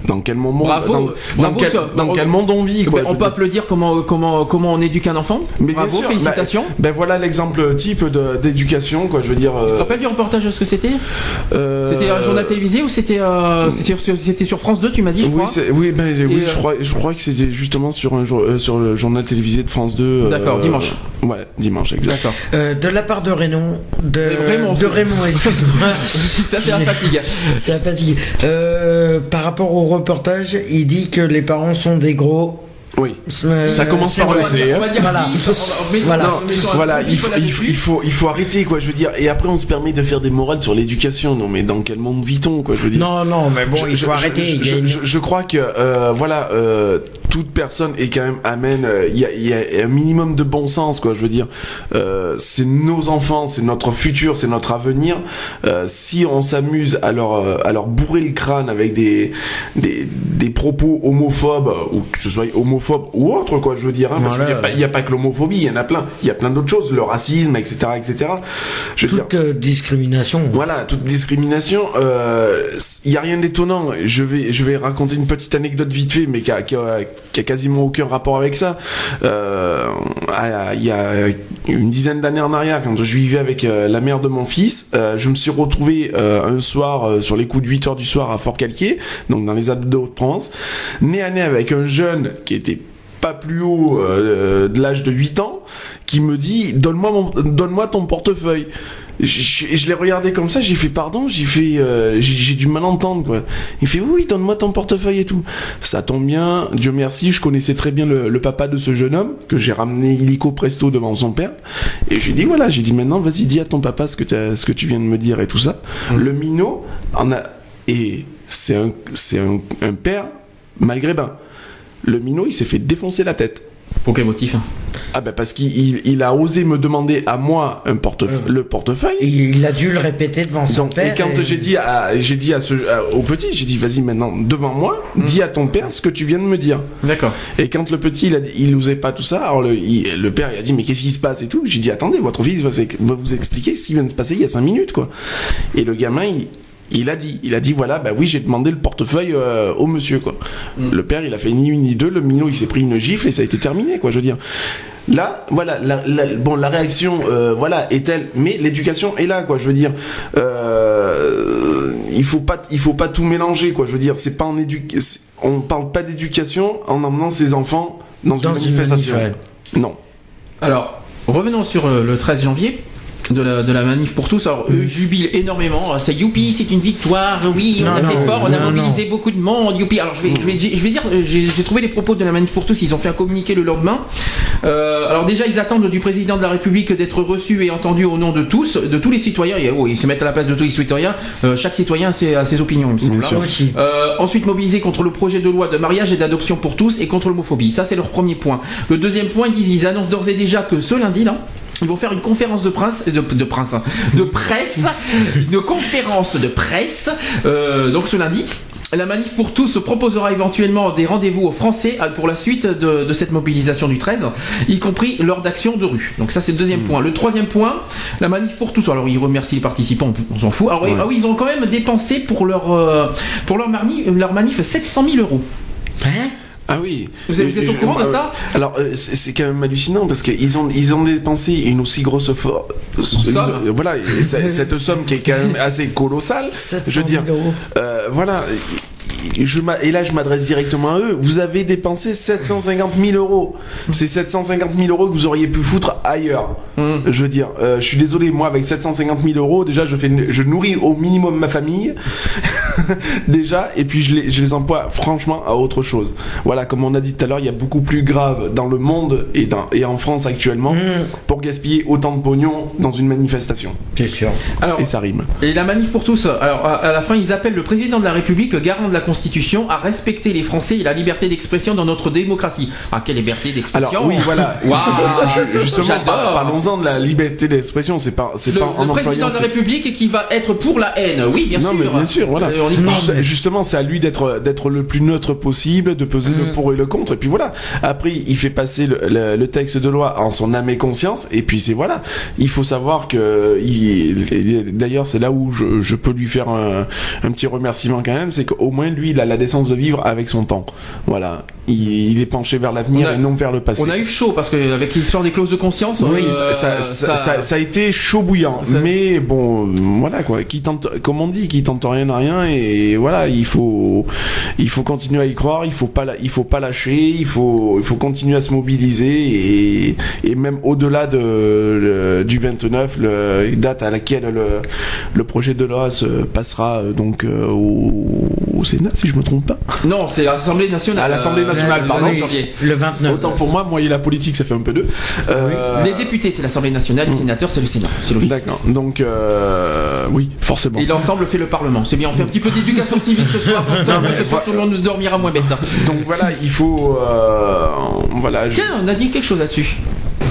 Dans quel moment Bravo, dans, quel, ça. dans quel monde on vit quoi, Ben, on peut dire. applaudir comment, comment, comment on éduque un enfant. Mais bien Bravo, sûr, félicitations. Ben voilà l'exemple type de- d'éducation, quoi. Je veux dire. Tu te euh, rappelles du reportage ce que c'était? euh, C'était un journal télévisé ou c'était euh, c'était sur, France 2 tu m'as dit je Oui, crois? oui, ben, oui, euh, je crois, je crois que c'était justement sur un jour, euh, sur le journal télévisé de France 2. euh, D'accord, dimanche. Ouais, dimanche, exact. D'accord. Euh, de la part de Raymond, de Raymond, de excuse-moi. ça fait un fatigue. C'est la fatigue. Par rapport au reportage, il dit que les parents sont des gros. Oui. Euh, Ça commence par le C, hein. On va dire Voilà. il faut, il, faut, vu. il, faut, il faut arrêter, quoi, je veux dire. Et après, on se permet de faire des morales sur l'éducation. Non, mais dans quel monde vit-on, quoi, je veux dire. Non, non, mais bon, Je- il faut je- arrêter. Je crois que euh, voilà, euh, toute personne est quand même amène. euh, Il y, a, il y a un minimum de bon sens, quoi. Je veux dire, euh, c'est nos enfants, c'est notre futur, c'est notre avenir. Euh, si on s'amuse à leur euh, à leur bourrer le crâne avec des des, des propos homophobes ou que ce soit homophobe ou autre, quoi. Je veux dire, hein, parce Voilà. qu'il n'y a, y a pas que l'homophobie, il y en a plein. Il y a plein d'autres choses, le racisme, etc., etc. Je veux toute euh, discrimination. voilà, toute discrimination, euh, il y a rien d'étonnant. Je vais, je vais raconter une petite anecdote vite fait, mais qui a, qui a- qui a quasiment aucun rapport avec ça. Euh, il y a une dizaine d'années en arrière, quand je vivais avec euh, la mère de mon fils, euh, je me suis retrouvé un soir sur les coups de 8 heures du soir à Fort-Calquier, donc dans les Alpes de Haute-Provence, nez à nez avec un jeune qui était pas plus haut de l'âge de 8 ans, qui me dit donne-moi donne-moi ton portefeuille. Je, je- l'ai regardé comme ça, j'ai fait pardon, j'ai fait euh, j'ai, du mal entendre quoi. Il fait oui, donne-moi ton portefeuille et tout. Ça tombe bien, Dieu merci, je connaissais très bien le, le papa de ce jeune homme que j'ai ramené illico presto devant son père et j'ai dit voilà, j'ai dit maintenant vas-y dis à ton papa ce que t'as- ce que tu viens de me dire et tout ça. Le minot en a et c'est un c'est un, un père malgré ben. Le minot, il s'est fait défoncer la tête. Pour quel motif hein Ah ben parce qu'il il, il a osé me demander à moi un portefeuille, le portefeuille. Et il a dû le répéter devant son Donc, père. et quand j'ai dit à, j'ai dit à ce, à- au petit, j'ai dit vas-y maintenant devant moi, dis à ton père ce que tu viens de me dire. D'accord. Et quand le petit il a dit- il osait pas tout ça, alors le, il- le père il a dit mais qu'est-ce qui se passe et tout? J'ai dit attendez votre fils va, va vous expliquer ce qui vient de se passer il y a cinq minutes quoi. Et le gamin il il a dit, il a dit voilà, bah oui, j'ai demandé le portefeuille euh, au monsieur quoi. Le père, il a fait ni une ni deux, le minot, il s'est pris une gifle et ça a été terminé quoi, je veux dire. Là, voilà, la, la- bon, la réaction, euh, voilà, est telle, mais l'éducation est là, quoi. Je veux dire, euh, il faut pas, il faut pas tout mélanger, quoi. Je veux dire, c'est pas en éducation, on parle pas d'éducation en emmenant ses enfants dans, Dans une une manifestation. manif, non. Alors, revenons sur le 13 janvier. De la, de la manif pour tous. Alors eux jubilent énormément. C'est youpi, c'est une victoire. Oui, on Non, a non, fait fort, on a non, mobilisé beaucoup de monde. Youpi. Alors je vais, je vais, je vais dire, euh, j'ai trouvé les propos de la manif pour tous. Ils ont fait un communiqué le lendemain. Euh, alors déjà, ils attendent du président de la République d'être reçu et entendu au nom de tous, de tous les citoyens. Et, oh, ils se mettent à la place de tous les citoyens. Euh, chaque citoyen a ses, a ses opinions, il me semble. Euh, ensuite, mobiliser contre le projet de loi de mariage et d'adoption pour tous et contre l'homophobie. Ça, c'est leur premier point. Le deuxième point, ils disent, ils annoncent d'ores et déjà que ce lundi, là, ils vont faire une conférence de prince, de, de prince, hein, de presse, une conférence de presse, euh, donc ce lundi. La manif pour tous proposera éventuellement des rendez-vous aux Français euh, pour la suite de, de cette mobilisation du 13, y compris lors d'actions de rue. Donc ça c'est le deuxième point. Le troisième point, la manif pour tous. Alors ils remercient les participants, on s'en fout. Alors oui, ah oui, ils ont quand même dépensé pour leur euh, pour leur, marni- leur manif 700 000 euros. Hein? Ah oui. Vous êtes- au courant de moi, ça Alors euh, c'est quand même hallucinant parce qu'ils ont ils ont dépensé une aussi grosse Somme. voilà cette somme qui est quand même assez colossale. 700 Je veux dire, 000 euros. euh, voilà. Je et là, je m'adresse directement à eux. Vous avez dépensé 750 000 euros. C'est 750 000 euros que vous auriez pu foutre ailleurs. Hum. Je veux dire, euh, je suis désolé, moi, avec 750 000 euros, déjà, je fais, je nourris au minimum ma famille. déjà, et puis je les, je les emploie franchement à autre chose. Voilà, comme on a dit tout à l'heure, il y a beaucoup plus grave dans le monde et, dans, et en France actuellement pour gaspiller autant de pognon dans une manifestation. C'est sûr. Alors, Et ça rime. Et la manif pour tous, alors à, à la fin, ils appellent le président de la République, garant de la Constitution, à respecter les Français et la liberté d'expression dans notre démocratie. Ah, quelle liberté d'expression Alors oui, voilà. Waouh Je- Justement, par- parlons-en de la liberté d'expression. C'est pas, c'est Le, pas en le président employant de la République qui va être pour la haine. Oui, bien non, sûr. mais bien sûr, voilà. Euh, on y Justement, c'est à lui d'être d'être le plus neutre possible, de peser Mm. le pour et le contre, et puis voilà. Après, il fait passer le, le- le texte de loi en son âme et conscience, et puis c'est voilà. Il faut savoir que, d'ailleurs, c'est là où je, je peux lui faire un, un petit remerciement quand même, c'est qu'au moins lui, il a la décence de vivre avec son temps. Voilà, il, il est penché vers l'avenir et non vers le passé. On a eu chaud parce que avec l'histoire des clauses de conscience. Oui, euh, ça, ça, ça- ça a été chaud bouillant. Mais bon, voilà quoi. Qui tente, comme on dit, qui tente rien à rien. Et voilà, il faut, il faut continuer à y croire. Il faut pas, la- il faut pas lâcher. Il faut, il faut continuer à se mobiliser et, et même au-delà de le- du 29, le, une date à laquelle le, le projet de loi se passera euh, donc euh, au, au Sénat, si je me trompe pas. Non, c'est l'Assemblée nationale. À l'Assemblée euh, nationale, le pardon. 9 janvier. Le 29. Autant pour moi, moi et la politique, ça fait un peu deux. Euh, Les députés, c'est l'Assemblée nationale. Mm. Les sénateurs, c'est le Sénat. C'est logique. D'accord. Donc, euh, oui, forcément. Et l'ensemble fait le Parlement. C'est bien, on fait un petit peu d'éducation civique ce soir. Comme ça, ce soir, tout le monde dormira moins bête. Donc voilà, il faut. euh, voilà. je- Tiens, on a dit quelque chose là-dessus.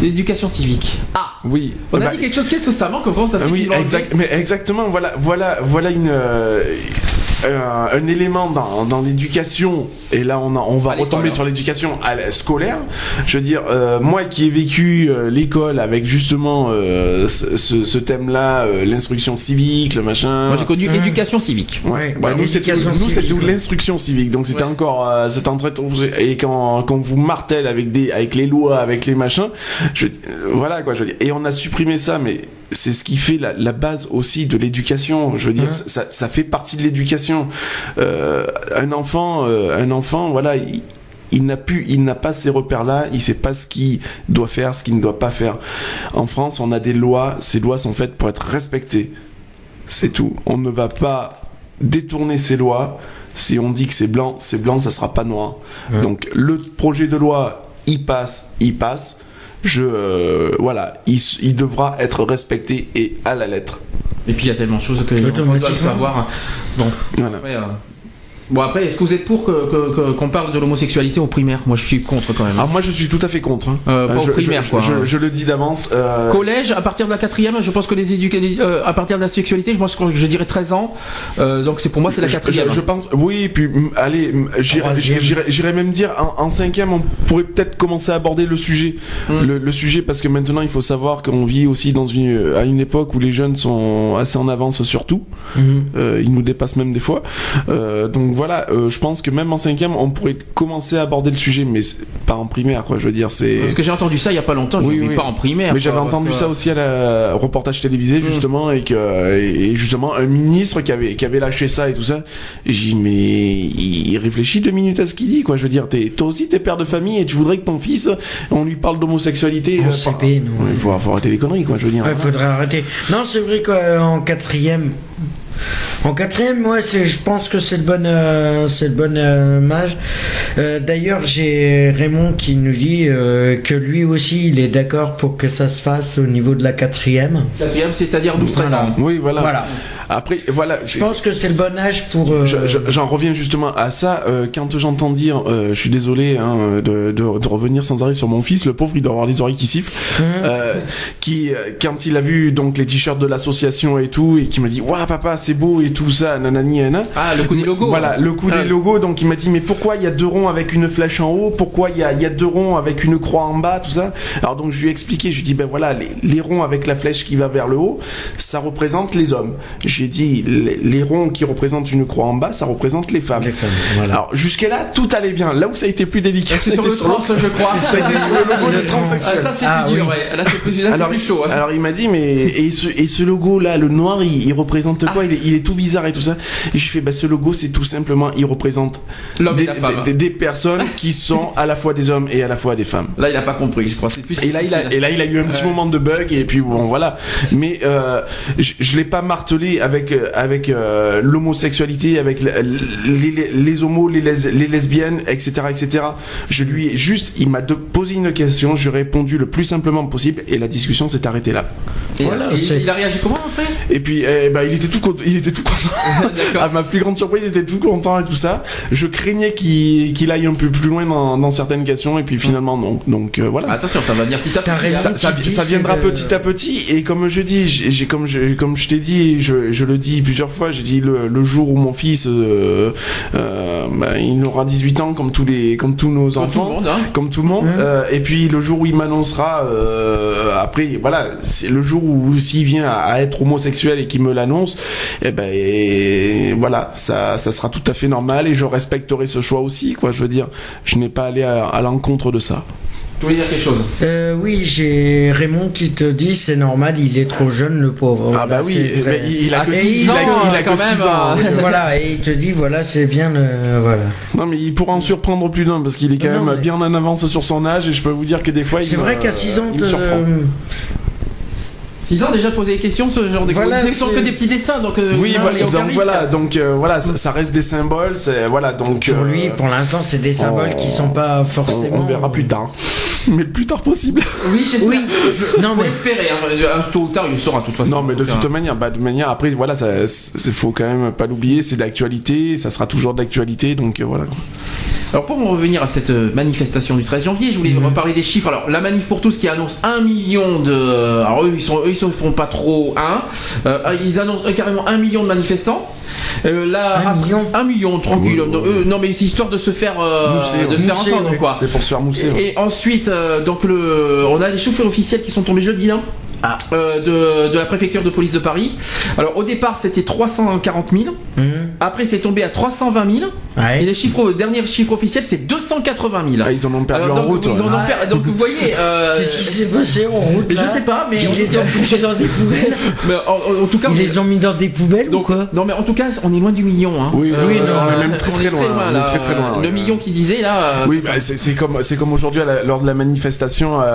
L'éducation civique. Ah Oui. On a bah, dit quelque chose, qu'est-ce que ça manque Comment ça se fait oui, exact, mais exactement. Voilà, voilà, voilà une. euh, un, un élément dans, dans l'éducation et là on, a- on va retomber hein. sur l'éducation scolaire je veux dire euh, moi qui ai vécu euh, l'école avec justement euh, ce, ce- ce thème là l'instruction civique le machin Moi j'ai connu éducation civique. Ouais, bah, bah, nous c'était l'instruction civique, donc c'était Ouais. encore euh, c'était en train de- et quand quand vous martèle avec des avec les lois, avec les machins, je, euh, voilà quoi, je veux dire. Et on a supprimé ça, mais c'est ce qui fait la, la base aussi de l'éducation. Je veux dire, ça, ça fait partie de l'éducation. Euh, un enfant, euh, un enfant, voilà. Il, il n'a plus, il n'a pas ces repères-là, il sait pas ce qu'il doit faire, ce qu'il ne doit pas faire. En France, on a des lois, ces lois sont faites pour être respectées. C'est tout. On ne va pas détourner ces lois. Si on dit que c'est blanc, c'est blanc, ça sera pas noir. Donc le projet de loi, il passe, il passe. Je, euh, voilà, il, devra être respecté et à la lettre. Et puis il y a tellement de choses que on doit le Automatiquement. savoir. Bon, Voilà. après, euh, bon après, est-ce que vous êtes pour que- que- que- qu'on parle de l'homosexualité au primaire? Moi je suis contre quand même. Alors moi, je suis tout à fait contre. hein. Euh, pas au je, primaire, je- quoi. Je, je le dis d'avance. euh, Collège, à partir de la quatrième, je pense que les éducateurs, à partir de la sexualité, je pense que je dirais 13 ans. Euh, donc c'est pour moi c'est la quatrième. Je, je pense, oui, puis allez, j'irais- même dire en, en cinquième, on pourrait peut-être commencer à aborder le sujet, Mm. le, le sujet, parce que maintenant il faut savoir qu'on vit aussi dans une à une époque où les jeunes sont assez en avance sur tout. Euh, ils nous dépassent même des fois. Euh, donc voilà, euh, je pense que même en cinquième, on pourrait commencer à aborder le sujet, mais pas en primaire, quoi. Je veux dire, c'est. Parce que j'ai entendu ça il y a pas longtemps, je Oui, oui. pas en primaire. Mais j'avais entendu ça aussi à la au reportage télévisé justement et que et justement un ministre qui avait qui avait lâché ça et tout ça. J'ai dit mais il, il réfléchit deux minutes à ce qu'il dit quoi. Je veux dire, t'es toi aussi t'es père de famille et tu voudrais que ton fils on lui parle d'homosexualité. En euh, CP, non. Ouais, faut, faut arrêter les conneries quoi. Je veux dire. Ouais, faudrait arrêter. Non, c'est vrai qu'en quatrième. En quatrième, ouais, je pense que c'est le bon, euh, c'est le bon euh, mage. Euh, d'ailleurs, j'ai Raymond qui nous dit euh, que lui aussi, il est d'accord pour que ça se fasse au niveau de la quatrième. Quatrième, c'est-à-dire 12-13 Voilà. ans. Oui voilà. Voilà. Après voilà. Je pense que c'est le bon âge pour. euh, Je- je- J'en reviens justement à ça. euh, quand j'entends dire, euh, je suis désolé hein, de, de, de revenir sans arrêt sur mon fils, le pauvre, il doit avoir les oreilles qui sifflent. Qui, euh, quand il a vu donc les t-shirts de l'association et tout, et qui m'a dit, waouh papa, c'est beau et tout ça, nanani, nanana. Ah, le coup des logos. Voilà, le coup Ah. des logos. Donc il m'a dit, mais pourquoi il y a deux ronds avec une flèche en haut? Pourquoi il y a, il y a deux ronds avec une croix en bas Tout ça? Alors donc je lui ai expliqué, je lui ai dit, ben voilà, les, les ronds avec la flèche qui va vers le haut, ça représente les hommes. J'ai dit, les, les ronds qui représentent une croix en bas, ça représente les femmes. Les femmes, voilà. Alors jusque-là, tout allait bien. Là où ça a été plus délicat, Ah, C'est sur le trans, je crois. ça a été sur le logo de trans. Ah, transsexuel. ça c'est Ah, plus dur. Là c'est plus, là, c'est chaud. hein. alors il m'a dit mais et ce, et ce logo là le noir il, il représente quoi? Il, est, il est tout bizarre et tout ça et je fais bah ce logo c'est tout simplement il représente des, personnes qui sont à la fois des hommes et à la fois des femmes Là il a pas compris, je crois. C'est plus et là, il a, et là, il a eu un petit Ouais. moment de bug et puis bon, voilà. Mais euh, je, je l'ai pas martelé avec euh, avec euh, l'homosexualité, avec les, les, les homos, les, les, les lesbiennes, etc., etc. Je lui ai juste, il m'a posé une question, je lui ai répondu le plus simplement possible et la discussion s'est arrêtée là. Et, Voilà, et c'est- il a réagi comment après? Et puis, eh ben, il était tout content. Il était tout content. À ma plus grande surprise, il était tout content et tout ça. Je craignais qu'il aille un peu plus loin dans, dans certaines questions et puis finalement non. Donc euh, voilà. Attention, ça va venir petit à petit. hein. ça, viendra petit à petit et comme je dis j'ai j'ai- comme je comme je t'ai dit je, je le dis plusieurs fois j'ai dit le, le jour où mon fils euh, euh, bah, il aura 18 ans comme tous les comme tous nos Comme tout enfants le monde, hein. comme tout le monde Mhm. euh, et puis le jour où il m'annoncera euh, après voilà c'est le jour où s'il vient à, à être homosexuel et qu'il me l'annonce et ben et voilà ça ça sera tout à fait normal et je respecterai ce choix aussi quoi je veux dire je n'ai pas allé à, à l'encontre de ça Tu voulais dire quelque chose? Euh, oui, j'ai Raymond qui te dit c'est normal, il est trop jeune le pauvre. ah bah oui il, a Ah, que six six- il a ans, que- il a quand même, ans. euh, voilà, et il te dit voilà, c'est bien le voilà. Non mais il pourra en surprendre plus d'un parce qu'il est quand Non, même mais- bien en avance sur son âge et je peux vous dire que des fois il C'est vrai qu'à 6 ans, il me te- surprend. 6 ans déjà poser des questions, ce genre de Voilà, Ce sont c'est- que des petits dessins, donc. euh, Oui, non, voilà, donc risque. voilà, donc euh, voilà, ça, ça reste des symboles, c'est voilà, donc pour euh, lui, pour l'instant, c'est des symboles on- qui sont pas forcément. on verra plus tard, mais le plus tard possible. Oui, j'espère. Oui. Je, Non, faut mais- espérer. Hein. Tôt ou tard, il le saura de toute façon. Non, mais de toute euh, manière, bah, de manière, après, voilà, ça, c'est faut quand même pas l'oublier, c'est d'actualité, ça sera toujours d'actualité, donc euh, voilà. Alors pour en revenir à cette euh, manifestation du 13 janvier, je voulais Mhm. reparler des chiffres. Alors la manif pour tous qui annonce 1 million de... Alors eux ils sont eux ils font pas trop 1. ils annoncent euh, carrément 1 million de manifestants. Euh, là, Un million un million, tranquille. Oui, non, oui. eux, non, mais c'est histoire de se faire, euh, Mousser, de se faire Mousser, entendre, quoi. C'est pour se faire mousser. Et ensuite, euh, donc le, on a les chauffeurs officiels qui sont tombés jeudi là. Ah. euh, de, de la préfecture de police de Paris. Alors au départ c'était 340 000, Mhm. après c'est tombé à 320 000, Ouais. et les chiffres, le dernier chiffre officiel c'est 280 000. Ah, ils en ont perdu Alors, en route. ils ouais. en ont per- donc vous voyez, euh, Qu'est-ce qui s'est passé en route je là sais pas, mais Ils les ont foutus dans des poubelles mais en, en tout cas, Ils les ont mis dans des poubelles donc, ou quoi non mais en tout cas on est loin du million. Hein. Oui, oui, non, on est même très, très loin, on est là. très, très loin, Le million qui disait là. euh, Oui, c'est bah, c'est comme c'est comme aujourd'hui lors de la manifestation à,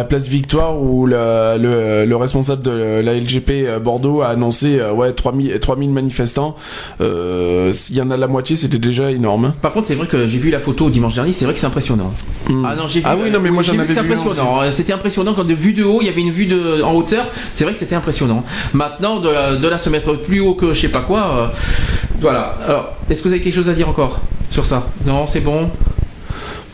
à Place Victoire où le, le, le responsable de la LGP euh, Bordeaux a annoncé euh, ouais 3000 3000 manifestants. Euh, S'il y en a la moitié, c'était déjà énorme. Par contre, c'est vrai que j'ai vu la photo dimanche dernier, c'est vrai que c'est impressionnant. Hmm. Ah non, j'ai vu. Ah oui, non, mais moi, j'en avais vu impressionnant. Euh, C'était impressionnant quand de vue de haut, il y avait une vue de en hauteur. C'est vrai que c'était impressionnant. Maintenant, de, de là se mettre plus haut que je sais pas quoi. euh, voilà. Alors, est-ce que vous avez quelque chose à dire encore sur ça? Non, c'est bon?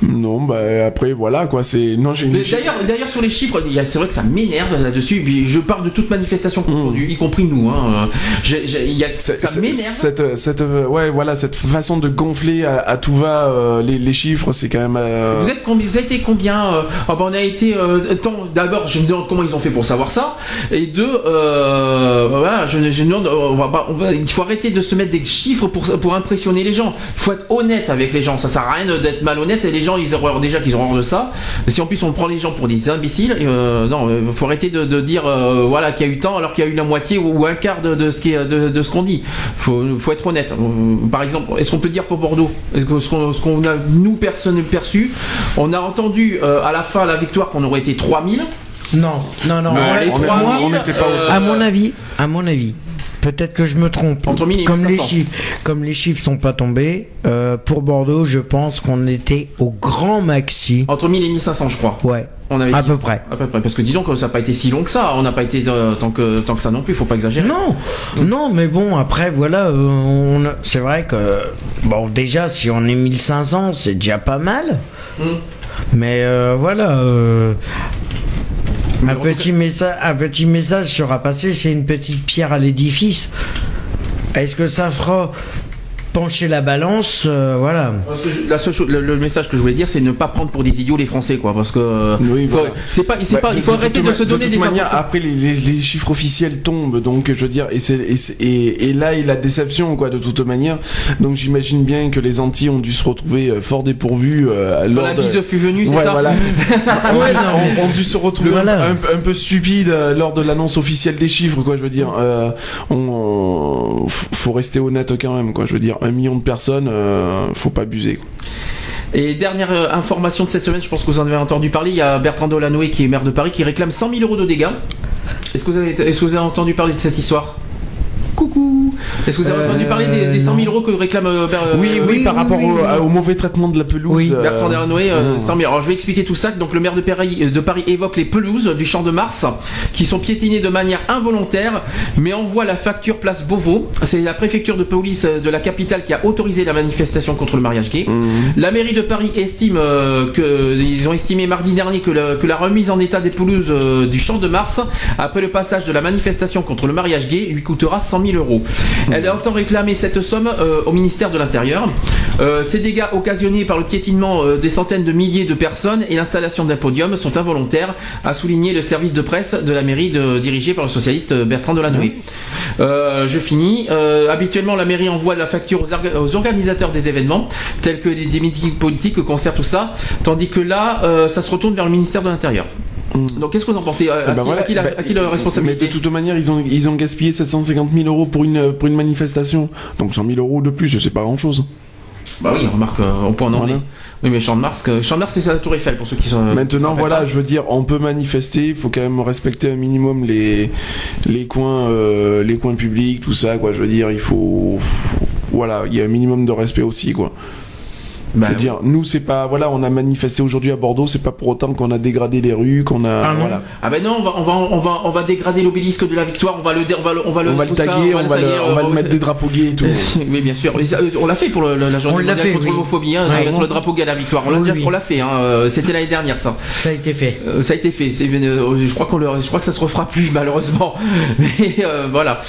Non, bah après voilà quoi, c'est non j'ai D'ailleurs, d'ailleurs sur les chiffres, c'est vrai que ça m'énerve là-dessus. Puis je parle de toute manifestation confondue, y compris nous. Hein. Y a- C'est- ça m'énerve. Cette, cette, euh, ouais, voilà, cette façon de gonfler à, à tout va euh, les, les chiffres, c'est quand même. euh, Vous êtes combien Vous avez été combien euh, ah bah, On a été euh, tant- D'abord, je me demande comment ils ont fait pour savoir ça. Et deux, euh, voilà, je, je me demande. euh, On va, pas- on va- il faut arrêter de se mettre des chiffres pour pour impressionner les gens. Il faut être honnête avec les gens. Ça sert à rien d'être malhonnête. Et les gens, ils auront déjà qu'ils ont horreur de ça. Mais si en plus on prend les gens pour des imbéciles, euh, non, il faut arrêter de, de dire euh, voilà qu'il y a eu tant alors qu'il y a eu la moitié ou, ou un quart de, de ce qui est, de, de ce qu'on dit. Faut faut être honnête. Euh, Par exemple, est-ce qu'on peut dire pour Bordeaux Est-ce que- ce qu'on ce qu'on a nous personne perçu On a entendu euh, à la fin la victoire qu'on aurait été 3000. Non, non, non. Les on 3000, on n'était pas euh, à mon avis, à mon avis, peut-être que je me trompe. Entre 1000 et comme les 1500. chiffres, comme les chiffres sont pas tombés, euh, pour Bordeaux, je pense qu'on était au grand maxi. Entre 1000 et 1500, je crois. Ouais, On avait à dit. peu près. À peu près. Parce que dis donc, ça n'a pas été si long que ça. On n'a pas été euh, tant, que, tant que ça non plus. Faut pas exagérer. Non, non, mais bon, après, voilà, euh, a- c'est vrai que, bon, déjà, si on est 1500, c'est déjà pas mal. Mm. Mais euh, voilà, euh, Mais message, un petit message sera passé, c'est une petite pierre à l'édifice. Est-ce que ça fera pencher la balance euh, Voilà. Je- la seule chose- le, le message que je voulais dire, c'est ne pas prendre pour des idiots les Français, quoi. Parce que euh, Oui, faut- voilà. c'est pas, c'est Bah, pas, il faut arrêter de, se donner de des toute manière, informations. après les, les- les chiffres officiels tombent, donc je veux dire, et, c'est- et, et, et là est la déception, quoi, de toute manière. Donc j'imagine bien que les Antilles ont dû se retrouver euh, fort dépourvus euh, Quand lors la de- bise fut venue, c'est Ouais, ça voilà. ont, Ouais, dû- non, mais- ont- ont dû se retrouver Voilà. un, un peu stupides euh, lors de l'annonce officielle des chiffres, quoi. Je veux dire, euh, on, faut rester honnête quand même, quoi. Je veux dire, un million de personnes, euh, faut pas abuser. Et dernière euh, information de cette semaine, je pense que vous en avez entendu parler, il y a Bertrand Delanoë qui est maire de Paris qui réclame 100 000 euros de dégâts. Est-ce que vous avez entendu parler de cette histoire? Coucou Est-ce que vous avez Euh, entendu parler des, des 100 000 non. euros que réclame euh, Ber- euh, oui, oui, par rapport oui, au, mauvais traitement de la pelouse. Oui. euh, Bertrand Delanoë, euh, mmh. 100 000. Alors je vais expliquer tout ça. Donc le maire de Paris, de Paris évoque les pelouses du Champ de Mars qui sont piétinées de manière involontaire, mais envoie la facture place Beauvau. C'est la préfecture de police de la capitale qui a autorisé la manifestation contre le mariage gay. Mmh. La mairie de Paris estime euh, que ils ont estimé mardi dernier que, le- que la remise en état des pelouses euh, du Champ de Mars après le passage de la manifestation contre le mariage gay lui coûtera 100 000 euros. Elle entend réclamer cette somme euh, au ministère de l'Intérieur. Euh, ces dégâts occasionnés par le piétinement euh, des centaines de milliers de personnes et l'installation d'un podium sont involontaires, a souligné le service de presse de la mairie de- dirigé par le socialiste Bertrand Delanoë. Euh, je finis. Habituellement, la mairie envoie la facture aux, orga- aux organisateurs des événements, tels que des, des meetings politiques, concerts, tout ça, tandis que là, ça se retourne vers le ministère de l'Intérieur. Donc, qu'est-ce que vous en pensez? À, Eh à ben qui, voilà. à qui la, Bah, à qui la responsabilité? Mais de toute manière, ils ont, ils ont gaspillé 750 000 euros pour une, pour une manifestation. Donc 100 000 euros de plus, c'est pas grand chose. Bah oui, remarque, euh, on peut en. Voilà. Oui, mais Champ de Mars, Champ de Mars, c'est ça la Tour Eiffel pour ceux qui sont. Maintenant, voilà, je veux dire, on peut manifester, il faut quand même respecter un minimum les, les coins, euh, les coins publics, tout ça, quoi. Je veux dire, il faut, faut- voilà, il y a un minimum de respect aussi, quoi. Bah, je veux dire, nous, c'est pas, voilà, on a manifesté aujourd'hui à Bordeaux, c'est pas pour autant qu'on a dégradé les rues, qu'on a, Ah voilà. Ah ben non, on va, on va, on va, on va dégrader l'obélisque de la victoire, on va le, on va le, on va le, on va le tout ça, taguer, on va le, taguer, on va euh, le mettre des drapeaux gays et tout. Oui, bien sûr. Mais ça, euh, On l'a fait pour le- la journée On l'a mondiale fait, contre oui. l'homophobie, hein, Ouais. mettre le drapeau gay à la victoire. On l'a Oui, déjà, oui. on l'a fait. Hein, euh, C'était l'année dernière, ça. Ça a été fait. Euh, ça a été fait. C'est, euh, je crois qu'on le, je crois que ça se refera plus malheureusement. Mais euh, voilà.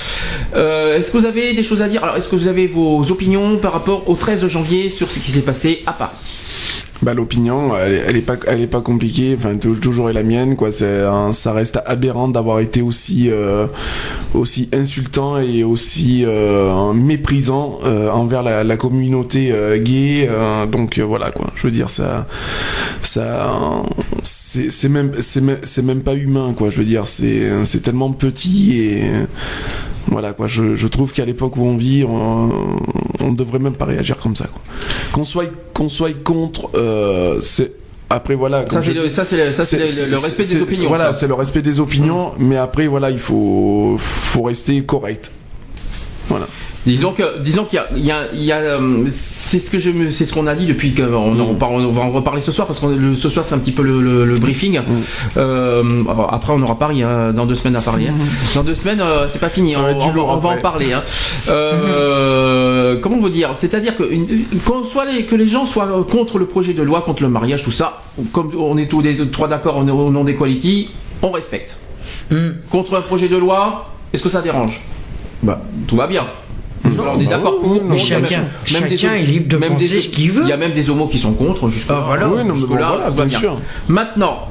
Euh, est-ce que vous avez des choses à dire? Alors, est-ce que vous avez vos opinions par rapport au 13 janvier sur ce qui s'est passé? À Paris Bah l'opinion, elle, elle est pas, elle est pas compliquée. Enfin, tou- toujours est la mienne, quoi. C'est, ça reste aberrant d'avoir été aussi, euh, aussi insultant et aussi euh, méprisant euh, envers la, communauté gay. donc voilà, quoi. Je veux dire ça, ça, c'est, c'est même, c'est même, c'est même pas humain, quoi. Je veux dire, c'est, c'est tellement petit et voilà, quoi. Je, je trouve qu'à l'époque où on vit, on, on devrait même pas réagir comme ça, quoi. Qu'on soit, qu'on soit contre, euh, c'est après voilà. Ça, c'est le, respect des opinions. Voilà, c'est le respect des opinions, mais après voilà, il faut, faut rester correct. Voilà. Disons que, disons qu'il y a, il y a, il y a, euh, c'est ce que je, c'est ce qu'on a dit depuis qu'on on, parle- on va en reparler ce soir parce que ce soir c'est un petit peu le, le- le briefing. Euh, après on aura Paris hein, dans deux semaines à parler. hein. Dans deux semaines euh, c'est pas fini. Ça On, va on on en parler. hein. Euh, comment on veut dire C'est-à-dire que une- qu'on soit les, que les gens soient contre le projet de loi, contre le mariage, tout ça. Comme on est tous les trois d'accord au au nom d'Equality, on respecte. Contre un projet de loi, est-ce que ça dérange? Bah. Tout va bien. Alors, on est bah d'accord oui, pour. Mais chacun- même- même des chacun est libre de même penser des- ce qu'il veut. Il y a même des homos qui sont contre, Ah, voilà. Oui, non, mais bon, là, voilà, tout va bien bien. sûr. Maintenant,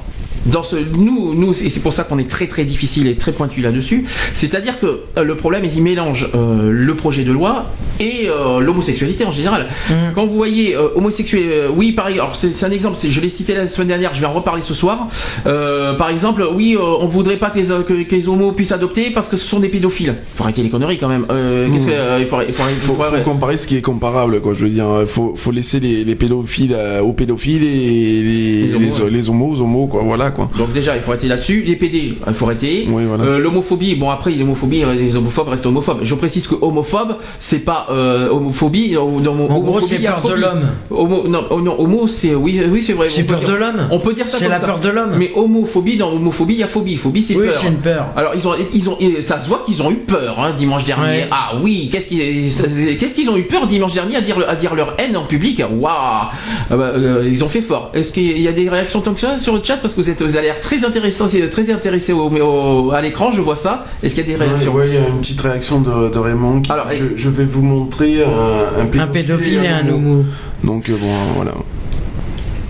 dans ce, nous, nous, et c'est pour ça qu'on est très très difficile et très pointu là-dessus. C'est-à-dire que euh, le problème, c'est qu'il mélange euh, le projet de loi et euh, l'homosexualité en général. Mmh. Quand vous voyez homosexuel, oui, pareil. Alors c'est un exemple. Je l'ai cité la semaine dernière. Je vais en reparler ce soir. Par exemple, oui, on voudrait pas que les, que, que les homos puissent adopter parce que ce sont des pédophiles. Faut arrêter les conneries quand même. Qu'est-ce que euh, il il il Faut, faut comparer ce qui est comparable, quoi. Je veux dire, faut, faut laisser les, les pédophiles aux pédophiles et les, Les homos, les aux homos, quoi. Voilà, quoi. Donc déjà, il faut arrêter là-dessus. Les PD, il faut arrêter. Oui, voilà. Euh, L'homophobie, bon après, l'homophobie, les homophobes restent homophobes. Je précise que homophobe, c'est pas euh, homophobie. Dans mon En gros, c'est peur de l'homme. Homo, non, oh non, homo, c'est oui, oui, c'est vrai. C'est peur dire- de l'homme. On peut dire ça C'est la ça. peur de l'homme. Mais homophobie, dans homophobie, il y a phobie. Phobie, c'est Oui, peur. c'est une peur. Alors ils ont, ils ont, ça se voit qu'ils ont eu peur hein, dimanche dernier. Ouais. Ah oui, qu'est-ce qu'ils, qu'est-ce qu'ils ont eu peur dimanche dernier à dire, à dire leur haine en public? Waouh, Ah bah, euh, ils ont fait fort. Est-ce qu'il y a des réactions tant que ça sur le chat? Parce que vous êtes, vous avez l'air très intéressant, très intéressé au, au- à l'écran, je vois ça. Est-ce qu'il y a des réactions Ouais, il y a une petite réaction de, de Raymond. Qui, Alors, je, je vais vous montrer un, un pédophile, Un pédophile et un homo. Donc, euh, bon, voilà.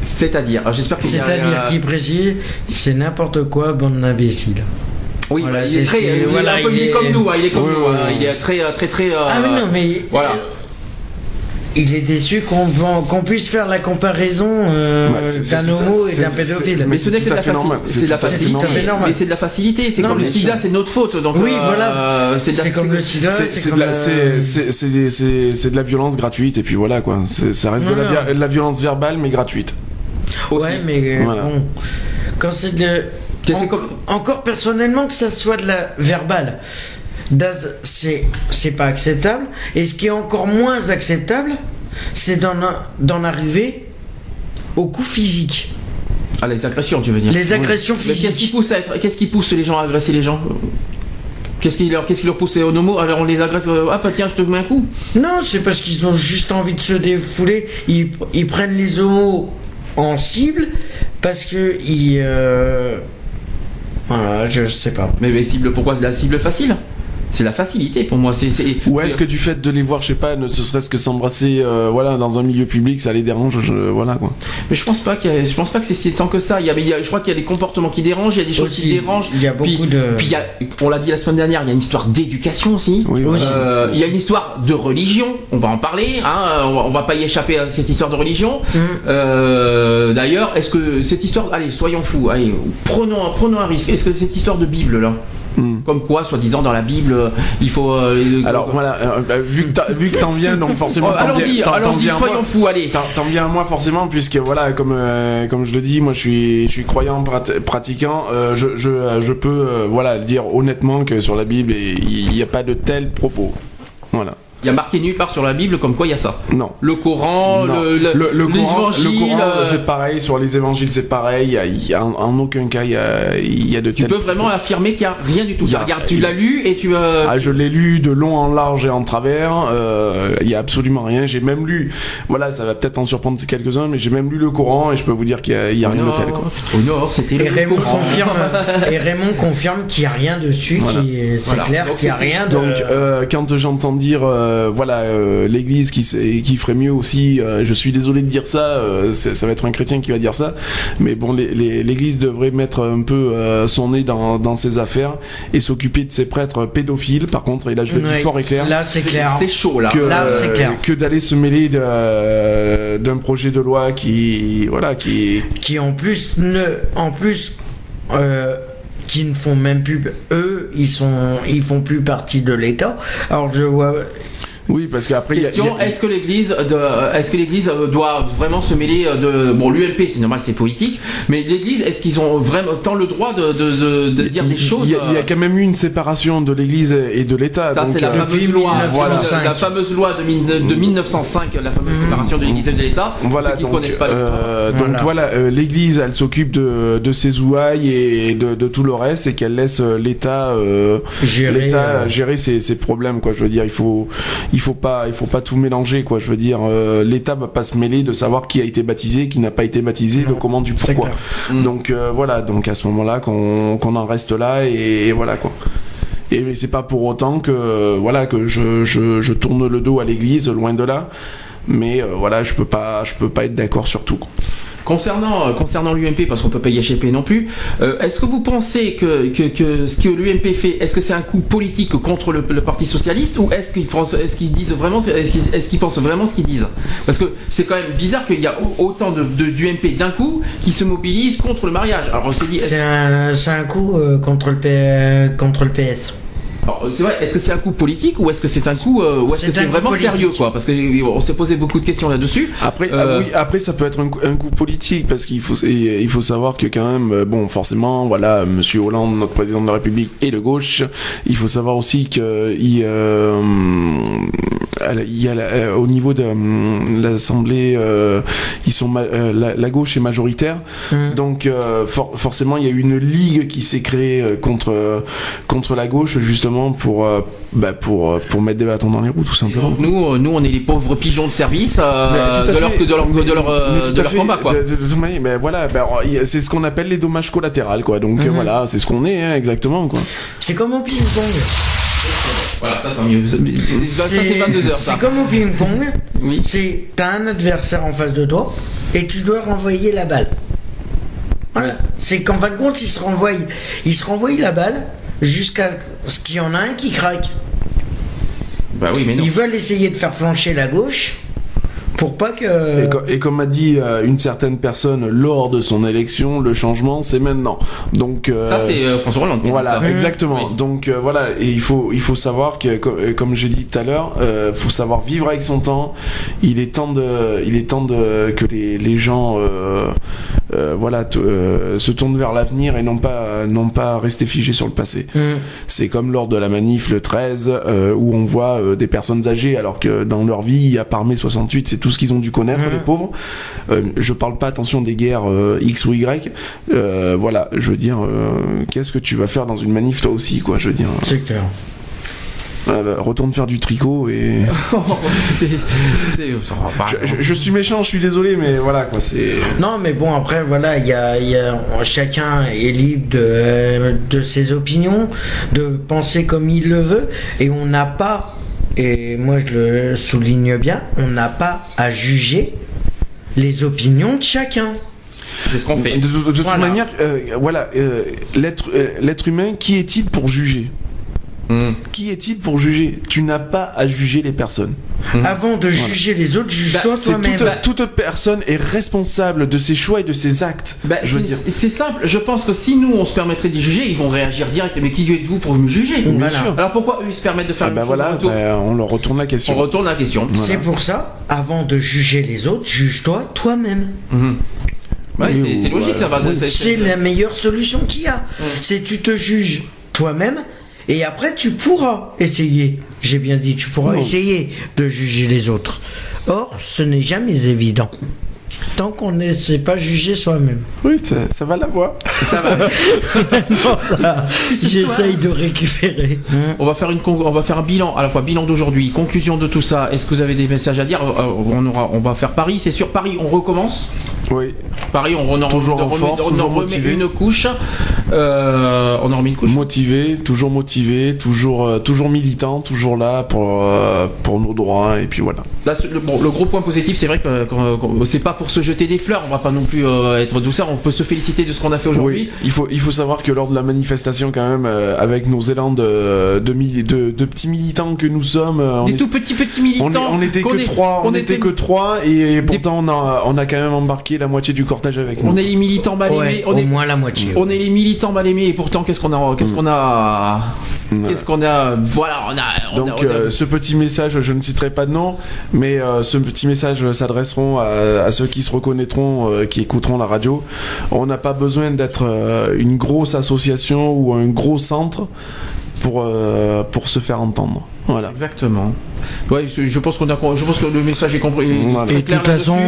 C'est-à-dire, alors, j'espère a- C'est-à-dire qu'il précise, c'est n'importe quoi, bande d'imbéciles. Oui, Voilà, il est très, il est voilà, un peu il il est est- comme nous, hein, il est comme nous, ouais, hein, ouais. il est très, très, très. euh, Ah mais non, mais Voilà. Il est déçu qu'on puisse faire la comparaison euh, Bah, d'un homo et d'un pédophile. Mais ce n'est c'est que de la facilité. C'est de la facilité. Mais c'est de la facilité. C'est Non, comme le sida, c'est notre faute. Donc, Oui, euh, voilà. C'est de la- C'est comme le sida, C'est de, la- euh, de violence gratuite et puis voilà quoi. C'est- Ça reste de la, de violence verbale mais gratuite. aussi. Ouais, mais euh, Voilà. bon, quand c'est de. En- comme- Encore personnellement que ça soit de la verbale, c'est c'est pas acceptable. Et ce qui est encore moins acceptable, c'est d'en arriver au coup physique. Ah, les agressions, tu veux dire. Les agressions Mais Qu'est-ce qui physiques. pousse à être, qu'est-ce qui pousse les gens à agresser les gens Qu'est-ce qui leur, qu'est-ce qui leur pousse aux homo Alors on les agresse. euh, Ah bah tiens, je te mets un coup. Non, c'est parce qu'ils ont juste envie de se défouler. Ils, ils prennent les homos en cible parce que ils. euh, Voilà, je sais pas. Mais, mais cible, pourquoi c'est la cible facile? C'est la facilité pour moi. C'est, c'est- Ou est-ce que du fait de les voir, je sais pas, ne ce serait-ce que s'embrasser, euh, voilà, dans un milieu public, ça les dérange, je- voilà quoi. Mais je pense pas qu'il a- je pense pas que c'est, c'est tant que ça. Il y a, il y a- je crois qu'il y a des comportements qui dérangent, il y a des choses Aussi, qui dérangent. il y a Puis- beaucoup de- Puis il y a, on l'a dit la semaine dernière, il y a une histoire d'éducation aussi. Oui, Aussi. voilà. Euh, il y a une histoire de religion, on va en parler, hein, on, va, on va pas y échapper à cette histoire de religion. Mm. Euh, D'ailleurs, est-ce que cette histoire, allez, soyons fous, allez, prenons, un- prenons un risque. Est-ce que cette histoire de Bible là, Hmm. comme quoi, soi-disant dans la Bible, euh, il faut. euh, Alors euh, voilà, euh, euh, vu que t'as- vu que t'en viens, donc oh, forcément. t'en allons-y, soyons fous, allez. T'en viens à moi forcément puisque voilà comme euh, comme je le dis moi je suis je suis croyant prat- pratiquant je, je je peux voilà dire honnêtement que sur la Bible il n'y a pas de tels propos voilà Il y a marqué nulle part sur la Bible comme quoi il y a ça. non Le Coran, Non. le, le, le, le Coran, l'évangile, le Coran, euh, c'est pareil sur les évangiles c'est pareil il y a- il y a- en, en aucun cas il y a, il y a de Tu tels peux vraiment affirmer qu'il y a rien du tout. A- Regarde, tu l'as lu et tu. euh, Ah, je l'ai lu de long en large et en travers. euh, Il y a absolument rien. J'ai même lu. Voilà, ça va peut-être en surprendre quelques-uns, mais j'ai même lu le Coran et je peux vous dire qu'il y a, rien de tel. Quoi. Au nord, c'était Et le Raymond Coran. confirme, et Raymond confirme qu'il n'y a rien dessus, Voilà. qui est- c'est Voilà. clair qu'il n'y a rien de. Donc, euh, quand j'entends dire, euh, voilà, euh, l'Église qui, ferait mieux aussi, euh, je suis désolé de dire ça, euh, c'est- ça va être un chrétien qui va dire ça, mais bon, l'Église devrait mettre un peu euh, son nez dans, dans ses affaires et s'occuper de ses prêtres pédophiles. Par contre, et là je le dis fort et clair. Là, c'est clair. C'est chaud là. que, Là, c'est clair. que d'aller se mêler euh, d'un projet de loi qui voilà qui qui en plus ne en plus euh, qui ne font même plus eux ils sont ils font plus partie de l'État. Alors je vois Oui, parce qu'après, il y a- Question a- est-ce que l'Église, de- est-ce que l'Église euh, doit vraiment se mêler euh, de bon l'UMP c'est normal c'est politique, mais l'Église est-ce qu'ils ont vraiment tant le droit de, de, de- de dire des choses Il y, a, il y a euh, quand même eu une séparation de l'Église et de l'État. ça c'est la euh, fameuse depuis loi, 1905. la fameuse loi de, mille- de 1905, la fameuse séparation de l'Église et de l'État. Pour Voilà, ceux qui donc, connaissent pas euh, donc Voilà. voilà, euh, l'Église, elle s'occupe de, de ses ouailles et de, de tout le reste, et qu'elle laisse euh, l'État euh, Gérer, euh, gérer ses, ses problèmes, quoi. Je veux dire, il faut, il faut pas, il faut pas tout mélanger, quoi. Je veux dire, euh, l'État va pas se mêler de savoir qui a été baptisé, qui n'a pas été baptisé, le comment du pourquoi. Mm. Donc euh, voilà, donc à ce moment-là, qu'on qu'on en reste là et, et voilà quoi. Et mais c'est pas pour autant que voilà que je, je, je tourne le dos à l'Église, loin de là. Mais euh, voilà, je peux pas, je peux pas être d'accord sur tout. quoi. Concernant, euh, concernant l'UMP, parce qu'on peut pas y échapper non plus, euh, est-ce que vous pensez que, ce que l'UMP fait, est-ce que c'est un coup politique contre le, Parti Socialiste ou est-ce qu'ils disent vraiment, est-ce qu'ils, pensent vraiment ce qu'ils disent? Parce que c'est quand même bizarre qu'il y a au- autant d'UMP d'un coup qui se mobilisent contre le mariage. Alors on s'est dit, C'est un, un coup euh, contre, le contre le PS. Alors, c'est vrai, est-ce que c'est un coup politique ou est-ce que c'est un coup, euh, ou est-ce que c'est vraiment politique. sérieux quoi? Parce que euh, on s'est posé beaucoup de questions là-dessus. Après, Euh, ah oui, après ça peut être un, coup- un coup politique parce qu'il faut, il faut savoir que quand même, euh, bon, forcément, voilà, Monsieur Hollande, notre président de la République, est de gauche. Il faut savoir aussi que il, euh, il y a la- euh, au niveau de euh, l'Assemblée, euh, ils sont ma- euh, la, la gauche est majoritaire. Mm. Donc euh, for- forcément, il y a une ligue qui s'est créée contre contre la gauche justement pour euh, bah, pour pour mettre des bâtons dans les roues tout simplement. Donc nous, nous, on est les pauvres pigeons de service euh, Mais de, leur, fait. de leur, de leur, Mais tout de à leur fait. combat quoi. De, de- de toute manière, ben voilà, ben, c'est ce qu'on appelle les dommages collatéraux, quoi. Donc euh, voilà, c'est ce qu'on est, hein, exactement, quoi. C'est comme au ping-pong. Voilà, ça c'est mieux. Ça, c'est 22 heures ça. C'est comme au ping-pong. Oui. C'est t'as un adversaire en face de toi et tu dois renvoyer la balle. Voilà. C'est qu'en fin de compte, il se renvoie, il se renvoie la balle jusqu'à ce qu'il y en a un qui craque. Bah oui, mais non. Ils veulent essayer de faire flancher la gauche pour pas que. Et, co- et comme a dit euh, une certaine personne lors de son élection, le changement, c'est maintenant. Donc euh, Ça c'est euh, François Hollande. Voilà, ça. exactement. Oui. Donc euh, voilà, et il faut il faut savoir que co- euh, comme j'ai dit tout à l'heure, euh, faut savoir vivre avec son temps. Il est temps de il est temps de que les, les gens euh, euh, voilà euh, se tournent vers l'avenir et non pas non pas rester figés sur le passé. Hum. C'est comme lors de la manif le 13 euh, où on voit euh, des personnes âgées alors que dans leur vie à part mai 68 c'est tout ce qu'ils ont dû connaître les pauvres. Euh, je parle pas attention des guerres euh, X ou Y. Euh, voilà, je veux dire euh, qu'est-ce que tu vas faire dans une manif toi aussi quoi, je veux dire. C'est clair. Bah, retourne faire du tricot et je, je- je suis méchant, je suis désolé mais voilà quoi, c'est Non, mais bon, après, voilà, il y a, il y a- chacun est libre de, de ses opinions, de penser comme il le veut, et on n'a pas, et moi je le souligne bien, on n'a pas à juger les opinions de chacun. C'est ce qu'on fait. de, de- de toute Voilà. manière euh, voilà, euh, l'être euh, l'être humain qui est-il pour juger? Hmm. Qui est-il pour juger? Tu n'as pas à juger les personnes. Avant de juger les autres, juge-toi Bah, toi-même. toute, toute personne est responsable de ses choix et de ses actes. Bah, je veux c'est, dire. c'est simple, je pense que si nous on se permettrait d'y juger, ils vont réagir direct. Mais qui êtes-vous pour nous juger? Bien Voilà. sûr. Alors pourquoi eux ils se permettent de faire Ah une bah chose voilà, en retour bah, on leur retourne la On question. retourne à la question. C'est pour ça, avant de juger les autres, juge-toi toi-même. Mhm. Ouais, Oui, c'est, logique ça va. oui. c'est- la meilleure solution qu'il y a. C'est tu te juges toi-même et après tu pourras essayer. J'ai bien dit, tu pourras Non. essayer de juger les autres. Or, ce n'est jamais évident. Tant qu'on ne sait pas juger soi-même. Oui, ça, ça va la voix. ça va. Non, ça, Si ce j'essaye de récupérer. On va faire une on va faire un bilan à la fois bilan d'aujourd'hui, conclusion de tout ça. Est-ce que vous avez des messages à dire Euh, On aura, on va faire Paris, c'est sûr. Paris, on recommence. Oui. Paris, on, on en, Toujours on en remet, force, on en toujours remet motivé. une couche. Euh, on en remet une couche. Motivé, toujours motivé, toujours, euh, toujours militant, toujours là pour, euh, pour nos droits, et puis voilà. Là, le, bon, le gros point positif, c'est vrai que qu'on- c'est pas pour se jeter des fleurs. On va pas non plus euh, être douceur. On peut se féliciter de ce qu'on a fait aujourd'hui. Oui, il faut, il faut savoir que lors de la manifestation, quand même, euh, avec nos élans de, de, mili- de, de petits militants que nous sommes, euh, on, Des est- tout petits petits militants. on, était que trois, on, était, que trois, et pourtant on a, on a quand même embarqué la moitié du cortège avec nous. On est les militants Ouais, aimés. On au est, moins la moitié. on est les militants mal aimé et pourtant qu'est-ce qu'on a, qu'est-ce qu'on a, qu'est-ce qu'on a, voilà, on a, on a- Donc on a- euh, ce petit message, je ne citerai pas de nom, mais euh, ce petit message s'adresseront à, à ceux qui se reconnaîtront, euh, qui écouteront la radio. On n'a pas besoin d'être une grosse association ou un gros centre pour pour se faire entendre. Voilà. Exactement. Ouais, je pense qu'on a, je pense que le message est compris. Voilà. Et toute façon,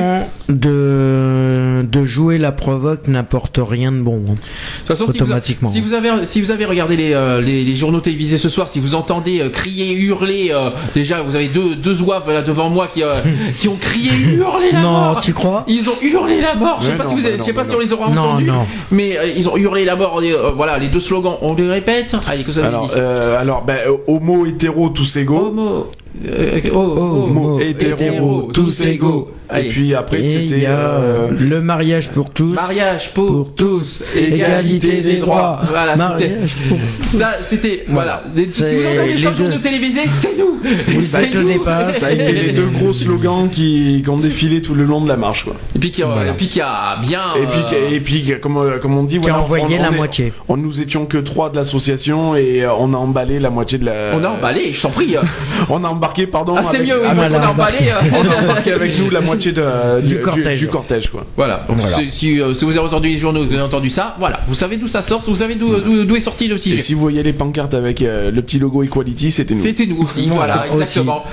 de, de jouer la provoque n'apporte rien de bon. hein. De toute façon, si vous, Automatiquement. si vous avez, si vous avez regardé les, euh, les, les journaux télévisés ce soir, si vous entendez euh, crier, hurler, euh, déjà vous avez deux, deux là devant moi qui, euh, qui ont crié, hurlé la Non, mort. tu crois? Ils ont hurlé la mort. Je sais pas non, si vous, je non, sais pas si on les aura non. entendus, non. mais euh, ils ont hurlé la mort. euh, voilà, les deux slogans, on les répète. Allez, que vous avez Alors, dit. euh, alors ben, homo, hétéro, tous égaux. Homo, euh, oh, Homo, Homo, hétéro, tous égaux. Et puis après, c'était euh, le mariage pour tous. Mariage pour, pour tous, égalité des droits. Voilà, mariage pour Ça, c'était. Voilà. Des- Si vous entendez les ça deux. journaux télévisés, c'est nous étonnez nous. pas, ça a été les deux gros slogans qui, qui ont défilé tout le long de la marche. Quoi. Et puis qui a, Voilà. et puis qui a bien. Et puis, euh, et puis comme, euh, comme on dit, Qui a voilà, envoyé on- la est- moitié. On nous étions que trois de l'association et euh, on a emballé la moitié de la. on a emballé, je t'en prie. On a embarqué, pardon. Ah, c'est mieux, oui, parce qu'on malin, a emballé. On a embarqué avec nous la moitié de, Du cortège. du cortège, quoi. Voilà. Donc, Voilà. Si, si, euh, si vous avez entendu les journaux, vous avez entendu ça, voilà. Vous savez d'où ça sort, vous savez d'où d'où- d'où est sorti le Et sujet. si vous voyez les pancartes avec euh, le petit logo Equality, c'était nous. C'était nous aussi, voilà, Voilà, exactement.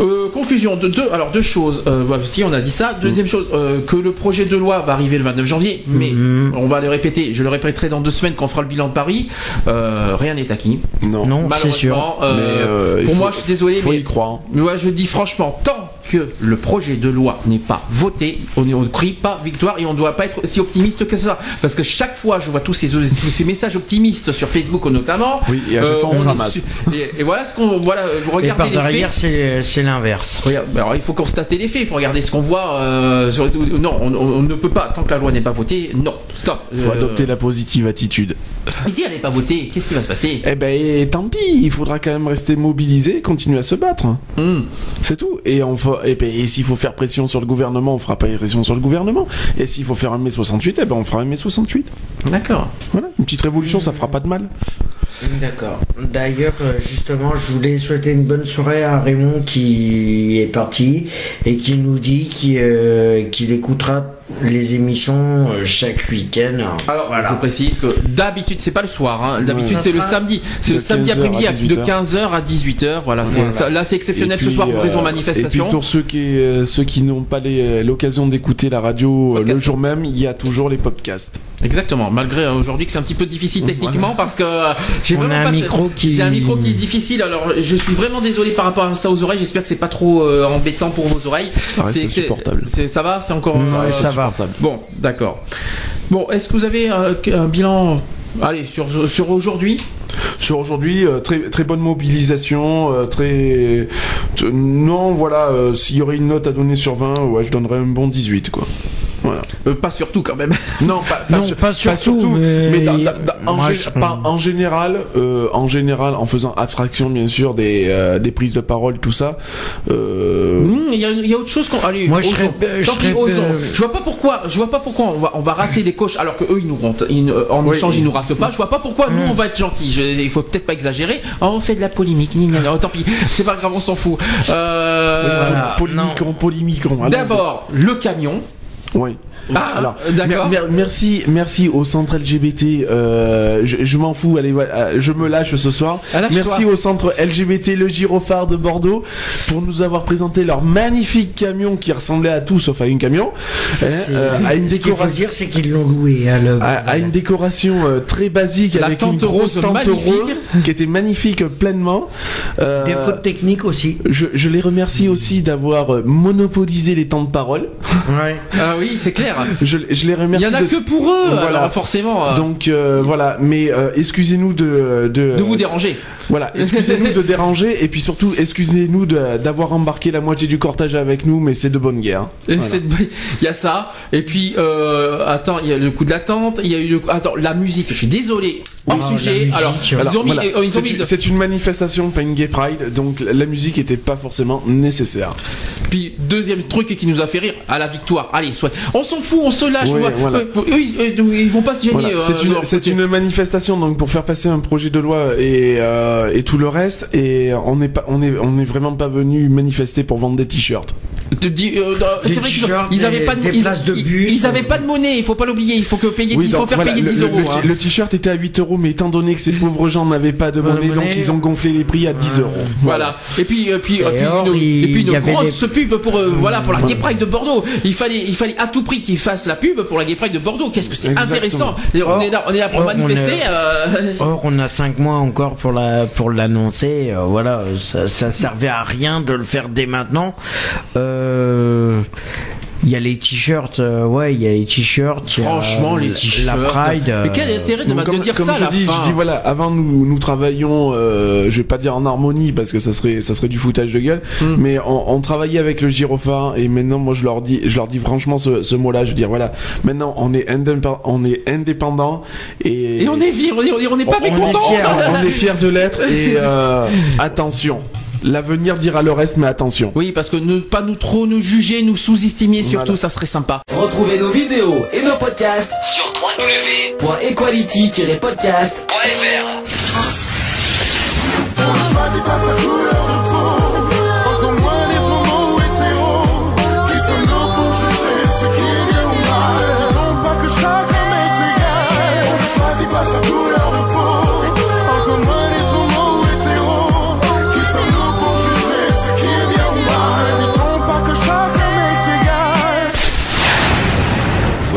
Euh, conclusion de deux, alors deux choses. Euh, voilà, si on a dit ça, deuxième chose, euh, que le projet de loi va arriver le 29 janvier, mais Mhm. on va le répéter. Je le répéterai dans deux semaines quand on fera le bilan de Paris. Euh, rien n'est acquis. Non. Non, c'est sûr. Malheureusement, euh, Mais, euh, il pour faut- moi, je suis désolé, Faut mais y croire. Mais ouais, je dis franchement, tant que le projet de loi n'est pas voté, on ne crie pas victoire et on ne doit pas être si optimiste que ça. Parce que chaque fois, je vois tous ces, tous ces messages optimistes sur Facebook notamment. Oui, et à chaque fois, on se est ramasse. Et, et voilà ce qu'on voilà. Vous Et regardez par les derrière, faits. c'est l'inverse. Alors il faut constater les faits, il faut regarder ce qu'on voit. euh, sur non, on, ne peut pas tant que la loi n'est pas votée. Non, stop. Faut Euh, adopter la positive attitude. Mais si elle n'est pas votée, qu'est-ce qui va se passer? Eh ben, et tant pis, il faudra quand même rester mobilisé, continuer à se battre. Hum. C'est tout. Et, on fa- et, et s'il faut faire pression sur le gouvernement, on fera pas pression sur le gouvernement. Et s'il faut faire un mai 68, eh ben, on fera un mai 68. D'accord. Voilà, une petite révolution, ça fera pas de mal. D'accord. D'ailleurs, euh, justement, je voulais souhaiter une bonne soirée à Raymond qui est parti et qui nous dit qu'il euh, qu'il écoutera les émissions euh, chaque week-end. Alors, Voilà. je précise que d'habitude, c'est pas le soir, hein. d'habitude c'est le samedi, c'est le samedi 15 heures après-midi de 18 15h à 18h, voilà, c'est- Voilà. ça- là c'est exceptionnel Et puis, ce soir pour euh, raison Et manifestation. puis pour ceux qui, euh, ceux qui n'ont pas les- l'occasion d'écouter la radio euh, le jour même, il y a toujours les podcasts. Exactement, malgré euh, aujourd'hui que c'est un petit peu difficile techniquement parce que euh, j'ai vraiment un pas micro qui- j'ai un micro qui est difficile alors je suis vraiment désolé par rapport à ça aux oreilles, j'espère que c'est pas trop euh, embêtant pour vos oreilles. Ça reste supportable. Ça va, c'est encore Ouais, euh, ça va. Bon, d'accord. Bon, est-ce que vous avez euh, un bilan allez sur sur aujourd'hui? Sur aujourd'hui, euh, très très bonne mobilisation, euh, très non voilà, euh, s'il y aurait une note à donner sur 20, ouais, je donnerais un bon 18 quoi. Voilà. Euh, Pas surtout quand même. Non, pas, Non, pas surtout, mais- dans- dans- dans- en, gé- pas- général, euh, en général, en faisant abstraction bien sûr des, euh, des prises de parole, tout ça. euh, Hmm, Il y, a, il y a autre chose qu'on. Allez, Moi, je osons. je Tant pis, serais- osons. Je vois pas pourquoi. Je vois pas pourquoi on va, on va rater les coachs alors que eux ils nous. Ils, euh, en Oui. échange ils nous ratent pas. Je vois pas pourquoi nous on va être gentils. Je- il faut peut-être pas exagérer. Oh, on fait de la polémique. Ni, ni, ni. Oh, tant pis. C'est pas grave, on s'en fout. Euh, voilà. Polémicron. allons-y. D'abord le camion. Oui. Ah, Alors, d'accord. mer- mer- merci, merci au centre LGBT. euh, je je m'en fous. Allez, voilà, je me lâche ce soir. Ah. Merci au centre LGBT Le Girophare de Bordeaux pour nous avoir présenté leur magnifique camion qui ressemblait à tout sauf à une camion, hein, euh, à une Ce qu'il faut décoration. dire, c'est qu'ils l'ont loué. hein, le- À, à une décoration euh, très basique La avec une tente grosse rose tente magnifique. rose qui était magnifique pleinement. Euh, Des fautes techniques aussi. je, je les remercie aussi d'avoir monopolisé les temps de parole. Ouais. Ah oui, c'est clair. Je, je les Il remercie. y en a de- que pour eux. Voilà. Alors forcément. euh, Donc euh, voilà, mais euh, excusez-nous de, de, de vous déranger. Voilà, excusez-nous de déranger et puis surtout excusez-nous d'avoir embarqué la moitié du cortège avec nous, mais c'est de bonne guerre. Voilà. Il y a ça. Et puis, euh, attends, il y a le coup de l'attente. Il y a eu le... Attends, la musique. Je suis désolé. hors Ah, sujet. Alors, alors, ils ont mis, Voilà. ils ont C'est mis une- de- c'est une manifestation, pas une gay pride, donc la musique était pas forcément nécessaire. Puis deuxième truc qui nous a fait rire, à la victoire. Allez, soit. On s'en fout, on se lâche. Ouais, voilà. euh, eux, ils, euh, ils vont pas se gêner. Voilà. euh, C'est une, c'est manifestation donc pour faire passer un projet de loi et, euh, et tout le reste et on n'est pas on est on est vraiment pas venu manifester pour vendre des t-shirts. De euh, Des c'est vrai qu'ils ont- t-shirts, ils avaient pas de, des ils, places de ils- bus. ils avaient pas de monnaie, il faut pas l'oublier, il faut que payer, il faut faire voilà, payer le, 10 le- euros. le- hein. le t-shirt était à 8 euros mais étant donné que ces pauvres gens n'avaient pas de monnaie, donc ils ont gonflé les prix à 10 euros. Voilà. Et puis, puis, puis or, une, il- et puis une grosse des- pub pour, euh, voilà, pour la Gay Pride de Bordeaux. Il fallait, il fallait à tout prix qu'ils fassent la pub pour la Gay Pride de Bordeaux. Qu'est-ce que c'est intéressant. On Or- est là, on est là pour or, on manifester. est- euh, Or, on a cinq mois encore pour la pour l'annoncer. euh, voilà, ça, ça servait à rien de le faire dès maintenant. Euh, Il y a les t-shirts, euh, ouais, il y a les t-shirts. a Franchement, les la- t-shirts. La Pride. Mais euh, quel intérêt de, comme, dire comme ça à je la dis, fin je dis voilà, avant nous nous travaillions, euh, je vais pas dire en harmonie parce que ça serait ça serait du foutage de gueule, Hmm. mais on, on travaillait avec le gyrophare et maintenant moi je leur dis je leur dis franchement ce, ce mot-là, je veux dire voilà, maintenant on est indépendant, on est indépendant et Et on est fiers, on est, on est- on est pas On est mécontents. fiers, on est fiers de l'être et euh, attention, l'avenir dira le reste mais attention. Oui, parce que ne pas nous trop nous juger, nous sous-estimer surtout, Voilà. ça serait sympa. Retrouvez nos vidéos et nos podcasts sur www.equality-podcast.fr.